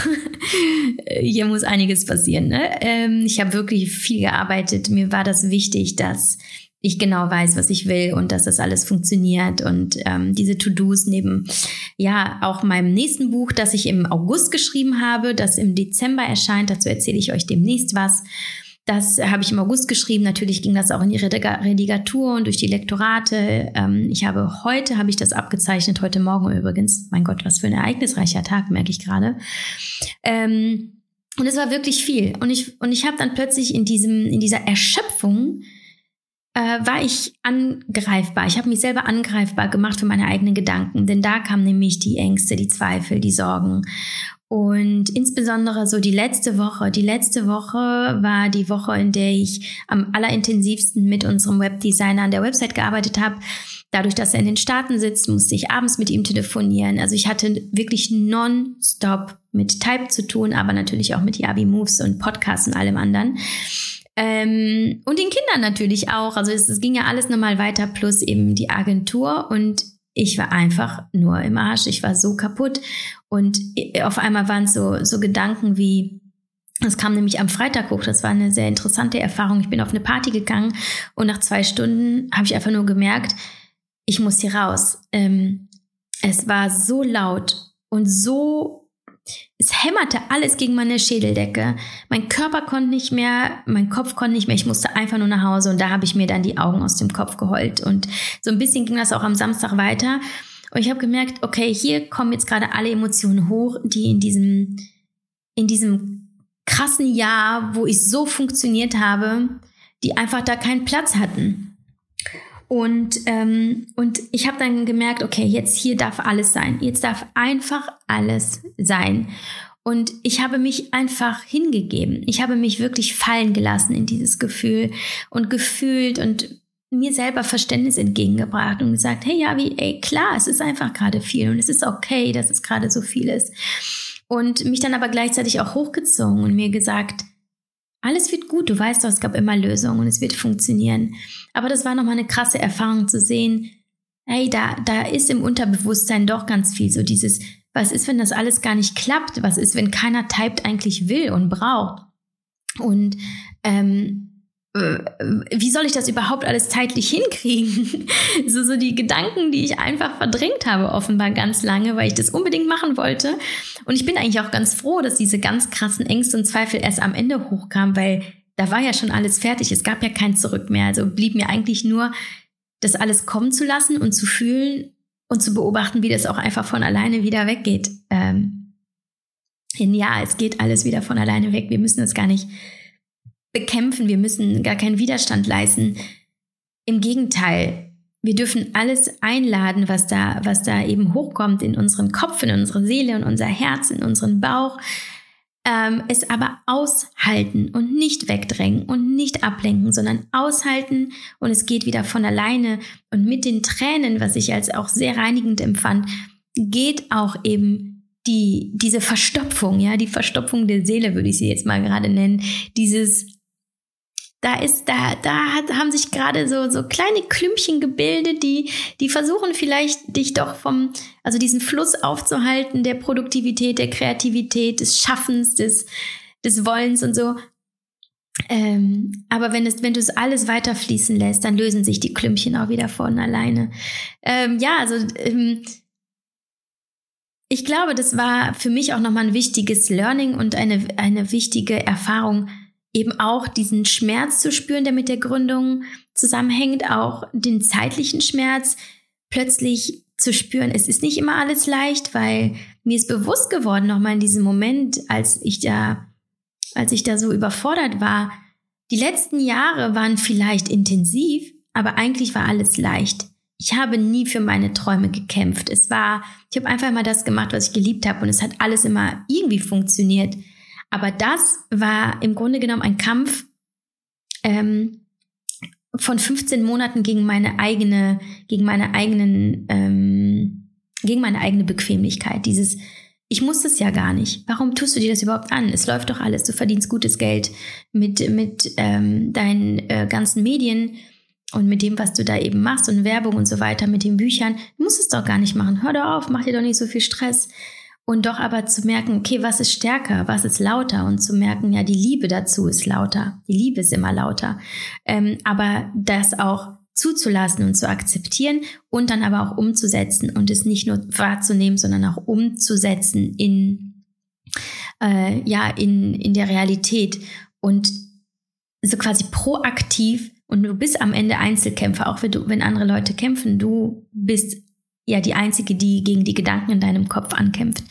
Speaker 1: [LAUGHS] hier muss einiges passieren. Ne? Ähm, ich habe wirklich viel gearbeitet. Mir war das wichtig, dass ich genau weiß, was ich will und dass das alles funktioniert und ähm, diese To-Dos neben ja auch meinem nächsten Buch, das ich im August geschrieben habe, das im Dezember erscheint. Dazu erzähle ich euch demnächst was. Das habe ich im August geschrieben. Natürlich ging das auch in die Redigatur und durch die Lektorate. Ähm, ich habe heute, habe ich das abgezeichnet, heute Morgen übrigens. Mein Gott, was für ein ereignisreicher Tag, merke ich gerade. Ähm, und es war wirklich viel. Und ich, und ich habe dann plötzlich in diesem, in dieser Erschöpfung, äh, war ich angreifbar. Ich habe mich selber angreifbar gemacht für meine eigenen Gedanken, denn da kamen nämlich die Ängste, die Zweifel, die Sorgen. Und insbesondere so die letzte Woche. Die letzte Woche war die Woche, in der ich am allerintensivsten mit unserem Webdesigner an der Website gearbeitet habe. Dadurch, dass er in den Staaten sitzt, musste ich abends mit ihm telefonieren. Also ich hatte wirklich non-stop mit Type zu tun, aber natürlich auch mit Yavi Moves und Podcasts und allem anderen. Ähm, und den Kindern natürlich auch. Also es, es ging ja alles nochmal weiter, plus eben die Agentur. Und ich war einfach nur im Arsch. Ich war so kaputt. Und auf einmal waren es so, so Gedanken wie, das kam nämlich am Freitag hoch. Das war eine sehr interessante Erfahrung. Ich bin auf eine Party gegangen und nach zwei Stunden habe ich einfach nur gemerkt, ich muss hier raus. Ähm, es war so laut und so es hämmerte alles gegen meine Schädeldecke. Mein Körper konnte nicht mehr, mein Kopf konnte nicht mehr. Ich musste einfach nur nach Hause und da habe ich mir dann die Augen aus dem Kopf geheult. Und so ein bisschen ging das auch am Samstag weiter. Und ich habe gemerkt, okay, hier kommen jetzt gerade alle Emotionen hoch, die in diesem, in diesem krassen Jahr, wo ich so funktioniert habe, die einfach da keinen Platz hatten. Und, ähm, und ich habe dann gemerkt, okay, jetzt hier darf alles sein. Jetzt darf einfach alles sein. Und ich habe mich einfach hingegeben. Ich habe mich wirklich fallen gelassen in dieses Gefühl und gefühlt und mir selber Verständnis entgegengebracht und gesagt, hey, ja, wie, ey, klar, es ist einfach gerade viel und es ist okay, dass es gerade so viel ist. Und mich dann aber gleichzeitig auch hochgezogen und mir gesagt, alles wird gut, du weißt doch, es gab immer Lösungen und es wird funktionieren. Aber das war nochmal eine krasse Erfahrung zu sehen, hey, da, da ist im Unterbewusstsein doch ganz viel so dieses, was ist, wenn das alles gar nicht klappt? Was ist, wenn keiner typt eigentlich will und braucht? Und ähm, äh, wie soll ich das überhaupt alles zeitlich hinkriegen? [LAUGHS] so, so die Gedanken, die ich einfach verdrängt habe, offenbar ganz lange, weil ich das unbedingt machen wollte. Und ich bin eigentlich auch ganz froh, dass diese ganz krassen Ängste und Zweifel erst am Ende hochkamen, weil da war ja schon alles fertig. Es gab ja kein Zurück mehr. Also blieb mir eigentlich nur, das alles kommen zu lassen und zu fühlen und zu beobachten, wie das auch einfach von alleine wieder weggeht. Ähm, ja, es geht alles wieder von alleine weg. Wir müssen es gar nicht bekämpfen, wir müssen gar keinen Widerstand leisten. Im Gegenteil, wir dürfen alles einladen, was da, was da eben hochkommt in unseren Kopf, in unsere Seele, in unser Herz, in unseren Bauch. Ähm, es aber aushalten und nicht wegdrängen und nicht ablenken, sondern aushalten und es geht wieder von alleine. Und mit den Tränen, was ich als auch sehr reinigend empfand, geht auch eben die, diese Verstopfung, ja, die Verstopfung der Seele, würde ich sie jetzt mal gerade nennen, dieses da ist, da, da hat, haben sich gerade so, so kleine Klümpchen gebildet, die, die versuchen vielleicht dich doch vom, also diesen Fluss aufzuhalten, der Produktivität, der Kreativität, des Schaffens, des, des Wollens und so. Ähm, aber wenn es, wenn du es alles weiter fließen lässt, dann lösen sich die Klümpchen auch wieder von alleine. Ähm, ja, also ähm, ich glaube, das war für mich auch nochmal ein wichtiges Learning und eine, eine wichtige Erfahrung, eben auch diesen Schmerz zu spüren, der mit der Gründung zusammenhängt, auch den zeitlichen Schmerz plötzlich zu spüren. Es ist nicht immer alles leicht, weil mir ist bewusst geworden, nochmal in diesem Moment, als ich da, als ich da so überfordert war, die letzten Jahre waren vielleicht intensiv, aber eigentlich war alles leicht. ich habe nie für meine Träume gekämpft. Es war, ich habe einfach mal das gemacht, was ich geliebt habe und es hat alles immer irgendwie funktioniert. Aber das war im Grunde genommen ein Kampf ähm, von 15 Monaten gegen meine eigene, gegen meine eigenen, ähm, gegen meine eigene Bequemlichkeit. Dieses, ich muss das ja gar nicht. Warum tust du dir das überhaupt an? Es läuft doch alles. Du verdienst gutes Geld mit, mit ähm, deinen äh, ganzen Medien und mit dem, was du da eben machst und Werbung und so weiter, mit den Büchern. Du musst es doch gar nicht machen. Hör doch auf, mach dir doch nicht so viel Stress. Und doch aber zu merken, okay, was ist stärker, was ist lauter und zu merken, ja, die Liebe dazu ist lauter. Die Liebe ist immer lauter. Ähm, aber das auch zuzulassen und zu akzeptieren und dann aber auch umzusetzen und es nicht nur wahrzunehmen, sondern auch umzusetzen in, äh, ja, in, in der Realität und so quasi proaktiv und du bist am Ende Einzelkämpfer, auch wenn, du, wenn andere Leute kämpfen, du bist ja die Einzige, die gegen die Gedanken in deinem Kopf ankämpft.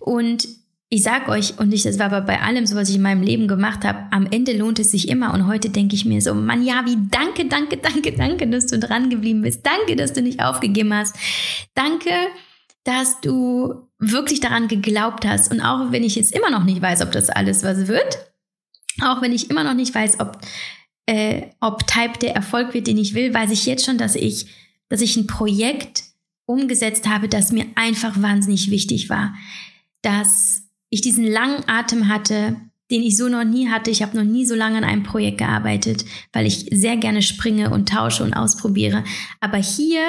Speaker 1: Und ich sag euch, und ich, das war aber bei allem so, was ich in meinem Leben gemacht habe, am Ende lohnt es sich immer. Und heute denke ich mir so, Mann, ja, wie danke, danke, danke, danke, dass du dran geblieben bist. Danke, dass du nicht aufgegeben hast. Danke, dass du wirklich daran geglaubt hast. Und auch wenn ich jetzt immer noch nicht weiß, ob das alles was wird, auch wenn ich immer noch nicht weiß, ob, äh, ob Type der Erfolg wird, den ich will, weiß ich jetzt schon, dass ich, dass ich ein Projekt umgesetzt habe, das mir einfach wahnsinnig wichtig war. Dass ich diesen langen Atem hatte, den ich so noch nie hatte. Ich habe noch nie so lange an einem Projekt gearbeitet, weil ich sehr gerne springe und tausche und ausprobiere. Aber hier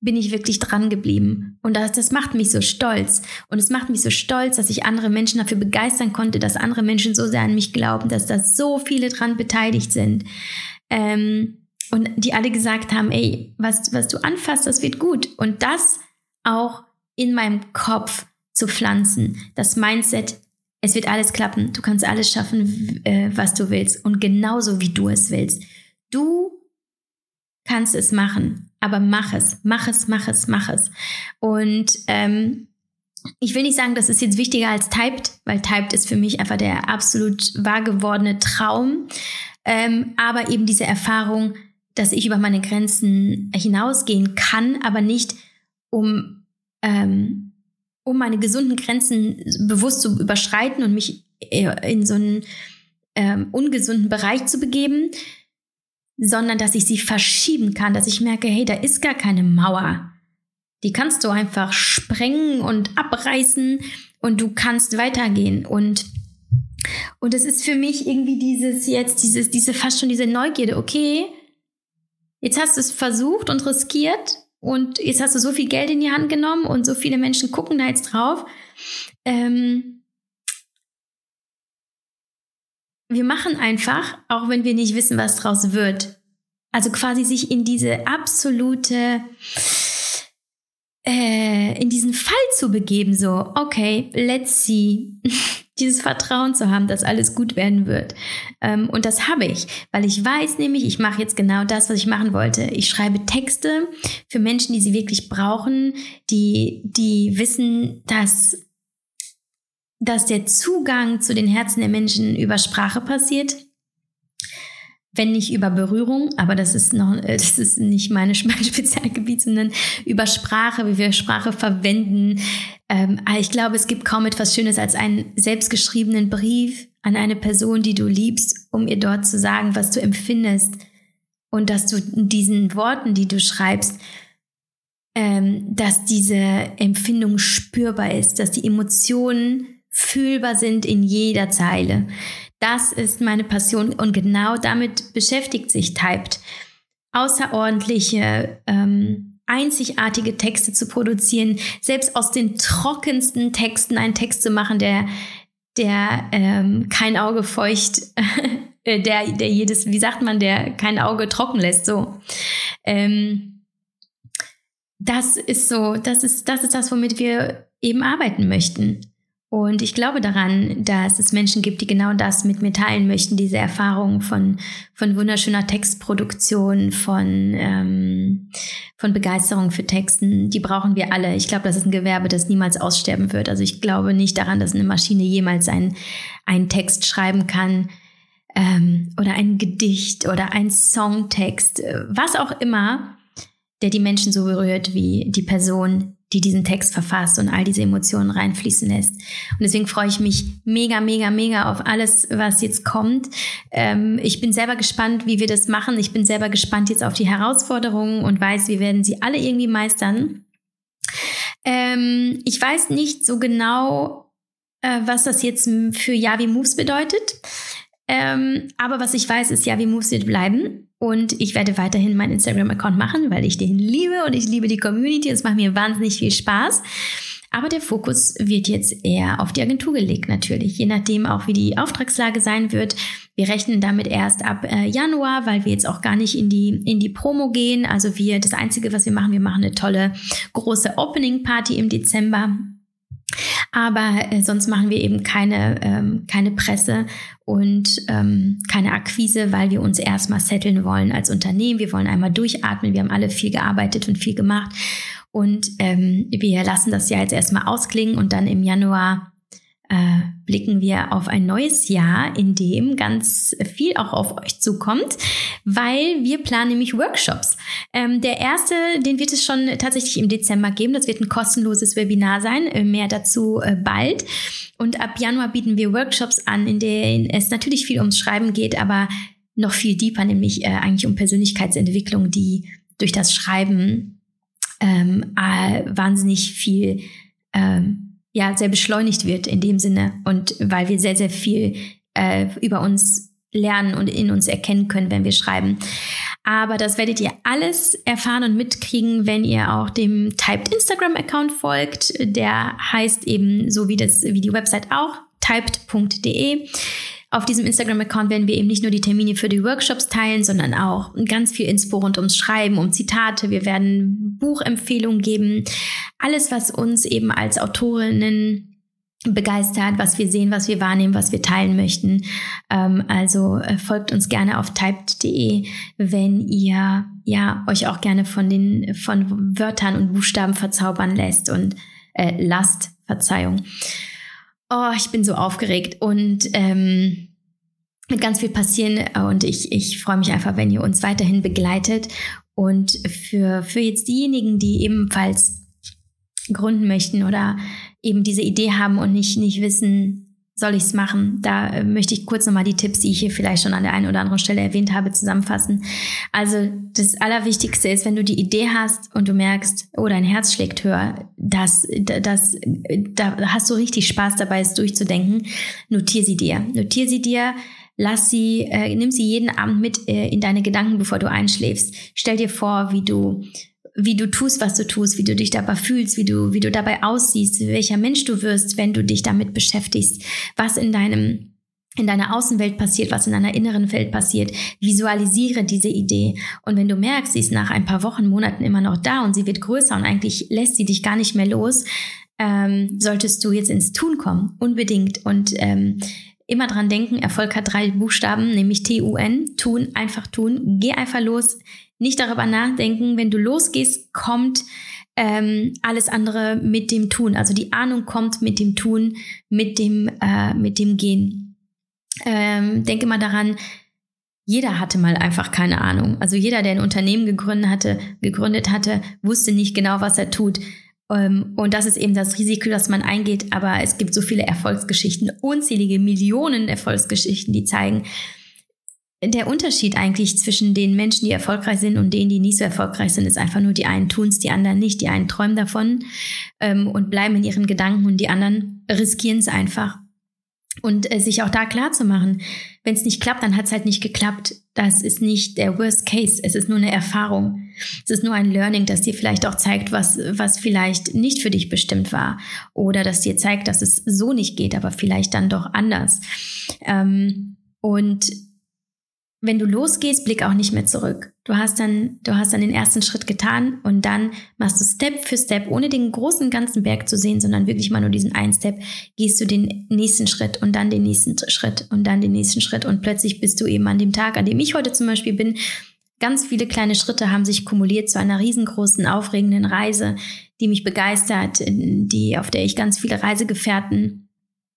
Speaker 1: bin ich wirklich dran geblieben. Und das, das macht mich so stolz. Und es macht mich so stolz, dass ich andere Menschen dafür begeistern konnte, dass andere Menschen so sehr an mich glauben, dass da so viele dran beteiligt sind. Ähm, und die alle gesagt haben, ey, was, was du anfasst, das wird gut. Und das auch in meinem Kopf zu pflanzen. Das Mindset, es wird alles klappen. Du kannst alles schaffen, äh, was du willst. Und genauso wie du es willst. Du kannst es machen, aber mach es, mach es, mach es, mach es. Und ähm, ich will nicht sagen, das ist jetzt wichtiger als Typed, weil Typed ist für mich einfach der absolut wahr gewordene Traum. Ähm, aber eben diese Erfahrung, dass ich über meine Grenzen hinausgehen kann, aber nicht um, ähm, um meine gesunden Grenzen bewusst zu überschreiten und mich in so einen ähm, ungesunden Bereich zu begeben, sondern dass ich sie verschieben kann, dass ich merke, hey, da ist gar keine Mauer. Die kannst du einfach sprengen und abreißen und du kannst weitergehen und und es ist für mich irgendwie dieses jetzt dieses diese fast schon diese Neugierde, okay, Jetzt hast du es versucht und riskiert und jetzt hast du so viel Geld in die Hand genommen und so viele Menschen gucken da jetzt drauf. Ähm, wir machen einfach, auch wenn wir nicht wissen, was draus wird. Also quasi sich in diese absolute, äh, in diesen Fall zu begeben, so, okay, let's see. [LAUGHS] dieses Vertrauen zu haben, dass alles gut werden wird. Ähm, und das habe ich, weil ich weiß nämlich, ich mache jetzt genau das, was ich machen wollte. Ich schreibe Texte für Menschen, die sie wirklich brauchen, die, die wissen, dass, dass der Zugang zu den Herzen der Menschen über Sprache passiert wenn nicht über Berührung, aber das ist noch, äh, das ist nicht meine, mein [LAUGHS] Spezialgebiet, sondern über Sprache, wie wir Sprache verwenden. Ähm, ich glaube, es gibt kaum etwas Schönes als einen selbstgeschriebenen Brief an eine Person, die du liebst, um ihr dort zu sagen, was du empfindest und dass du in diesen Worten, die du schreibst, ähm, dass diese Empfindung spürbar ist, dass die Emotionen fühlbar sind in jeder Zeile. Das ist meine Passion und genau damit beschäftigt sich Typed. Außerordentliche, ähm, einzigartige Texte zu produzieren, selbst aus den trockensten Texten einen Text zu machen, der, der ähm, kein Auge feucht, [LAUGHS] äh, der, der jedes, wie sagt man, der kein Auge trocken lässt, so. Ähm, das ist so, das ist, das ist das, womit wir eben arbeiten möchten. Und ich glaube daran, dass es Menschen gibt, die genau das mit mir teilen möchten, diese Erfahrung von, von wunderschöner Textproduktion, von, ähm, von Begeisterung für Texten. Die brauchen wir alle. Ich glaube, das ist ein Gewerbe, das niemals aussterben wird. Also ich glaube nicht daran, dass eine Maschine jemals ein, einen Text schreiben kann ähm, oder ein Gedicht oder ein Songtext, was auch immer der die Menschen so berührt wie die Person, die diesen Text verfasst und all diese Emotionen reinfließen lässt. Und deswegen freue ich mich mega, mega, mega auf alles, was jetzt kommt. Ähm, ich bin selber gespannt, wie wir das machen. Ich bin selber gespannt jetzt auf die Herausforderungen und weiß, wir werden sie alle irgendwie meistern. Ähm, ich weiß nicht so genau, äh, was das jetzt für Yavi Moves bedeutet. Ähm, aber was ich weiß, ist, Yavi Moves wird bleiben. Und ich werde weiterhin meinen Instagram-Account machen, weil ich den liebe und ich liebe die Community. Es macht mir wahnsinnig viel Spaß. Aber der Fokus wird jetzt eher auf die Agentur gelegt, natürlich, je nachdem auch, wie die Auftragslage sein wird. Wir rechnen damit erst ab äh, Januar, weil wir jetzt auch gar nicht in die, in die Promo gehen. Also wir, das Einzige, was wir machen, wir machen eine tolle große Opening Party im Dezember. Aber äh, sonst machen wir eben keine, ähm, keine Presse und ähm, keine Akquise, weil wir uns erstmal setteln wollen als Unternehmen. Wir wollen einmal durchatmen. Wir haben alle viel gearbeitet und viel gemacht. Und ähm, wir lassen das Jahr jetzt erstmal ausklingen und dann im Januar äh, blicken wir auf ein neues Jahr, in dem ganz viel auch auf euch zukommt, weil wir planen nämlich Workshops. Ähm, der erste, den wird es schon tatsächlich im Dezember geben. Das wird ein kostenloses Webinar sein. Äh, mehr dazu äh, bald. Und ab Januar bieten wir Workshops an, in denen es natürlich viel ums Schreiben geht, aber noch viel deeper, nämlich äh, eigentlich um Persönlichkeitsentwicklung, die durch das Schreiben ähm, äh, wahnsinnig viel ähm, ja sehr beschleunigt wird in dem Sinne und weil wir sehr, sehr viel äh, über uns lernen und in uns erkennen können, wenn wir schreiben. Aber das werdet ihr alles erfahren und mitkriegen, wenn ihr auch dem Typed Instagram-Account folgt. Der heißt eben so wie das, wie die Website auch, typed.de. Auf diesem Instagram-Account werden wir eben nicht nur die Termine für die Workshops teilen, sondern auch ganz viel Inspo rund ums Schreiben, um Zitate. Wir werden Buchempfehlungen geben. Alles, was uns eben als Autorinnen begeistert, was wir sehen, was wir wahrnehmen, was wir teilen möchten. Ähm, also äh, folgt uns gerne auf typed.de, wenn ihr ja euch auch gerne von den von Wörtern und Buchstaben verzaubern lässt und äh, lasst, Verzeihung. Oh, ich bin so aufgeregt und ähm, mit ganz viel passieren und ich, ich freue mich einfach, wenn ihr uns weiterhin begleitet. Und für, für jetzt diejenigen, die ebenfalls gründen möchten oder eben diese Idee haben und nicht, nicht wissen, soll ich es machen? Da äh, möchte ich kurz nochmal die Tipps, die ich hier vielleicht schon an der einen oder anderen Stelle erwähnt habe, zusammenfassen. Also das Allerwichtigste ist, wenn du die Idee hast und du merkst, oh, dein Herz schlägt höher, das, das, da hast du richtig Spaß dabei, es durchzudenken, notier sie dir. Notier sie dir, lass sie, äh, nimm sie jeden Abend mit äh, in deine Gedanken, bevor du einschläfst. Stell dir vor, wie du wie du tust, was du tust, wie du dich dabei fühlst, wie du, wie du dabei aussiehst, welcher Mensch du wirst, wenn du dich damit beschäftigst, was in deinem in deiner Außenwelt passiert, was in deiner inneren Welt passiert. Visualisiere diese Idee. Und wenn du merkst, sie ist nach ein paar Wochen, Monaten immer noch da und sie wird größer und eigentlich lässt sie dich gar nicht mehr los, ähm, solltest du jetzt ins Tun kommen. Unbedingt. Und ähm, immer dran denken, Erfolg hat drei Buchstaben, nämlich T-U-N, tun, einfach tun. Geh einfach los, nicht darüber nachdenken, wenn du losgehst, kommt ähm, alles andere mit dem Tun. Also die Ahnung kommt mit dem Tun, mit dem, äh, mit dem Gehen. Ähm, denke mal daran, jeder hatte mal einfach keine Ahnung. Also jeder, der ein Unternehmen gegründet hatte, gegründet hatte, wusste nicht genau, was er tut. Ähm, und das ist eben das Risiko, das man eingeht. Aber es gibt so viele Erfolgsgeschichten, unzählige Millionen Erfolgsgeschichten, die zeigen, der Unterschied eigentlich zwischen den Menschen, die erfolgreich sind und denen, die nicht so erfolgreich sind, ist einfach nur, die einen tun es, die anderen nicht. Die einen träumen davon ähm, und bleiben in ihren Gedanken und die anderen riskieren es einfach. Und äh, sich auch da klar zu machen, wenn es nicht klappt, dann hat es halt nicht geklappt. Das ist nicht der Worst Case. Es ist nur eine Erfahrung. Es ist nur ein Learning, das dir vielleicht auch zeigt, was, was vielleicht nicht für dich bestimmt war. Oder das dir zeigt, dass es so nicht geht, aber vielleicht dann doch anders. Ähm, und wenn du losgehst, blick auch nicht mehr zurück. Du hast dann, du hast dann den ersten Schritt getan und dann machst du Step für Step, ohne den großen ganzen Berg zu sehen, sondern wirklich mal nur diesen einen Step, gehst du den nächsten Schritt und dann den nächsten Schritt und dann den nächsten Schritt und plötzlich bist du eben an dem Tag, an dem ich heute zum Beispiel bin, ganz viele kleine Schritte haben sich kumuliert zu einer riesengroßen, aufregenden Reise, die mich begeistert, die, auf der ich ganz viele Reisegefährten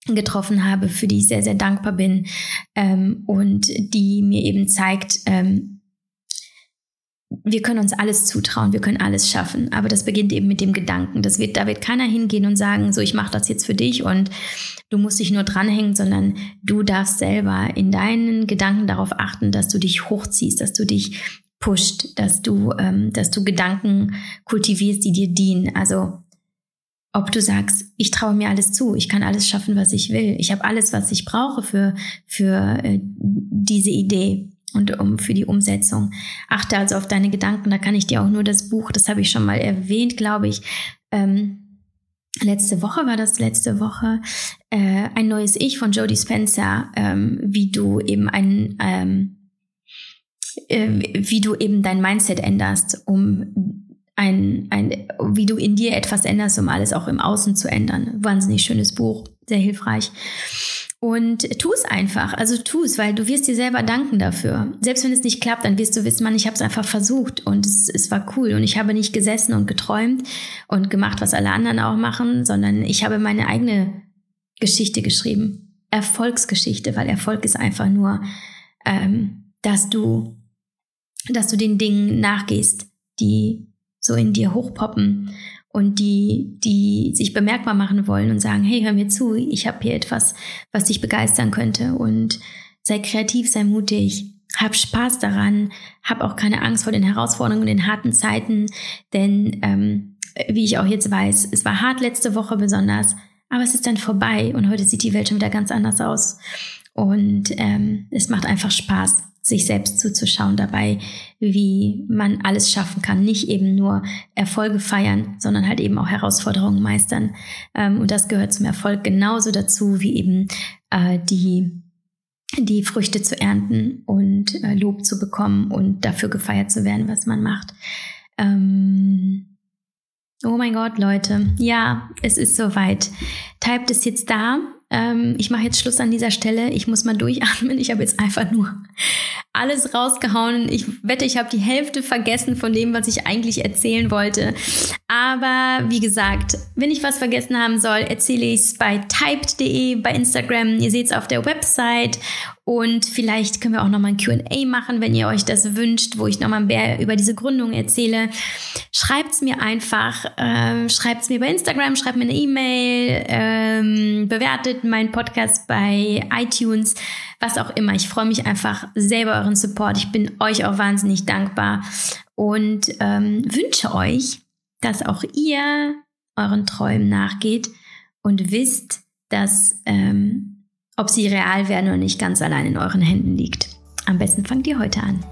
Speaker 1: getroffen habe, für die ich sehr, sehr dankbar bin ähm, und die mir eben zeigt, ähm, wir können uns alles zutrauen, wir können alles schaffen, aber das beginnt eben mit dem Gedanken. Das wird, da wird keiner hingehen und sagen, so ich mache das jetzt für dich und du musst dich nur dranhängen, sondern du darfst selber in deinen Gedanken darauf achten, dass du dich hochziehst, dass du dich pusht, dass du, ähm, dass du Gedanken kultivierst, die dir dienen. Also ob du sagst, ich traue mir alles zu, ich kann alles schaffen, was ich will, ich habe alles, was ich brauche für, für äh, diese Idee und um für die Umsetzung. Achte also auf deine Gedanken. Da kann ich dir auch nur das Buch, das habe ich schon mal erwähnt, glaube ich. Ähm, letzte Woche war das letzte Woche äh, ein neues Ich von Jodie Spencer, ähm, wie du eben ein ähm, äh, wie du eben dein Mindset änderst, um ein, ein, wie du in dir etwas änderst, um alles auch im Außen zu ändern. Wahnsinnig schönes Buch, sehr hilfreich. Und tu es einfach, also tu es, weil du wirst dir selber danken dafür. Selbst wenn es nicht klappt, dann wirst du wissen, man, ich habe es einfach versucht und es, es war cool und ich habe nicht gesessen und geträumt und gemacht, was alle anderen auch machen, sondern ich habe meine eigene Geschichte geschrieben, Erfolgsgeschichte, weil Erfolg ist einfach nur, ähm, dass du, dass du den Dingen nachgehst, die so in dir hochpoppen und die, die sich bemerkbar machen wollen und sagen, hey, hör mir zu, ich habe hier etwas, was dich begeistern könnte und sei kreativ, sei mutig, hab Spaß daran, hab auch keine Angst vor den Herausforderungen den harten Zeiten, denn ähm, wie ich auch jetzt weiß, es war hart letzte Woche besonders, aber es ist dann vorbei und heute sieht die Welt schon wieder ganz anders aus. Und ähm, es macht einfach Spaß sich selbst zuzuschauen dabei, wie man alles schaffen kann. Nicht eben nur Erfolge feiern, sondern halt eben auch Herausforderungen meistern. Ähm, und das gehört zum Erfolg genauso dazu, wie eben äh, die die Früchte zu ernten und äh, Lob zu bekommen und dafür gefeiert zu werden, was man macht. Ähm, oh mein Gott, Leute, ja, es ist soweit. Typed ist jetzt da. Ähm, ich mache jetzt Schluss an dieser Stelle. Ich muss mal durchatmen. Ich habe jetzt einfach nur alles rausgehauen. Ich wette, ich habe die Hälfte vergessen von dem, was ich eigentlich erzählen wollte. Aber wie gesagt, wenn ich was vergessen haben soll, erzähle ich es bei typed.de, bei Instagram. Ihr seht es auf der Website. Und vielleicht können wir auch nochmal ein QA machen, wenn ihr euch das wünscht, wo ich nochmal mehr über diese Gründung erzähle. Schreibt es mir einfach, ähm, schreibt es mir bei Instagram, schreibt mir eine E-Mail, ähm, bewertet meinen Podcast bei iTunes was auch immer. Ich freue mich einfach sehr über euren Support. Ich bin euch auch wahnsinnig dankbar und ähm, wünsche euch, dass auch ihr euren Träumen nachgeht und wisst, dass ähm, ob sie real werden oder nicht ganz allein in euren Händen liegt. Am besten fangt ihr heute an.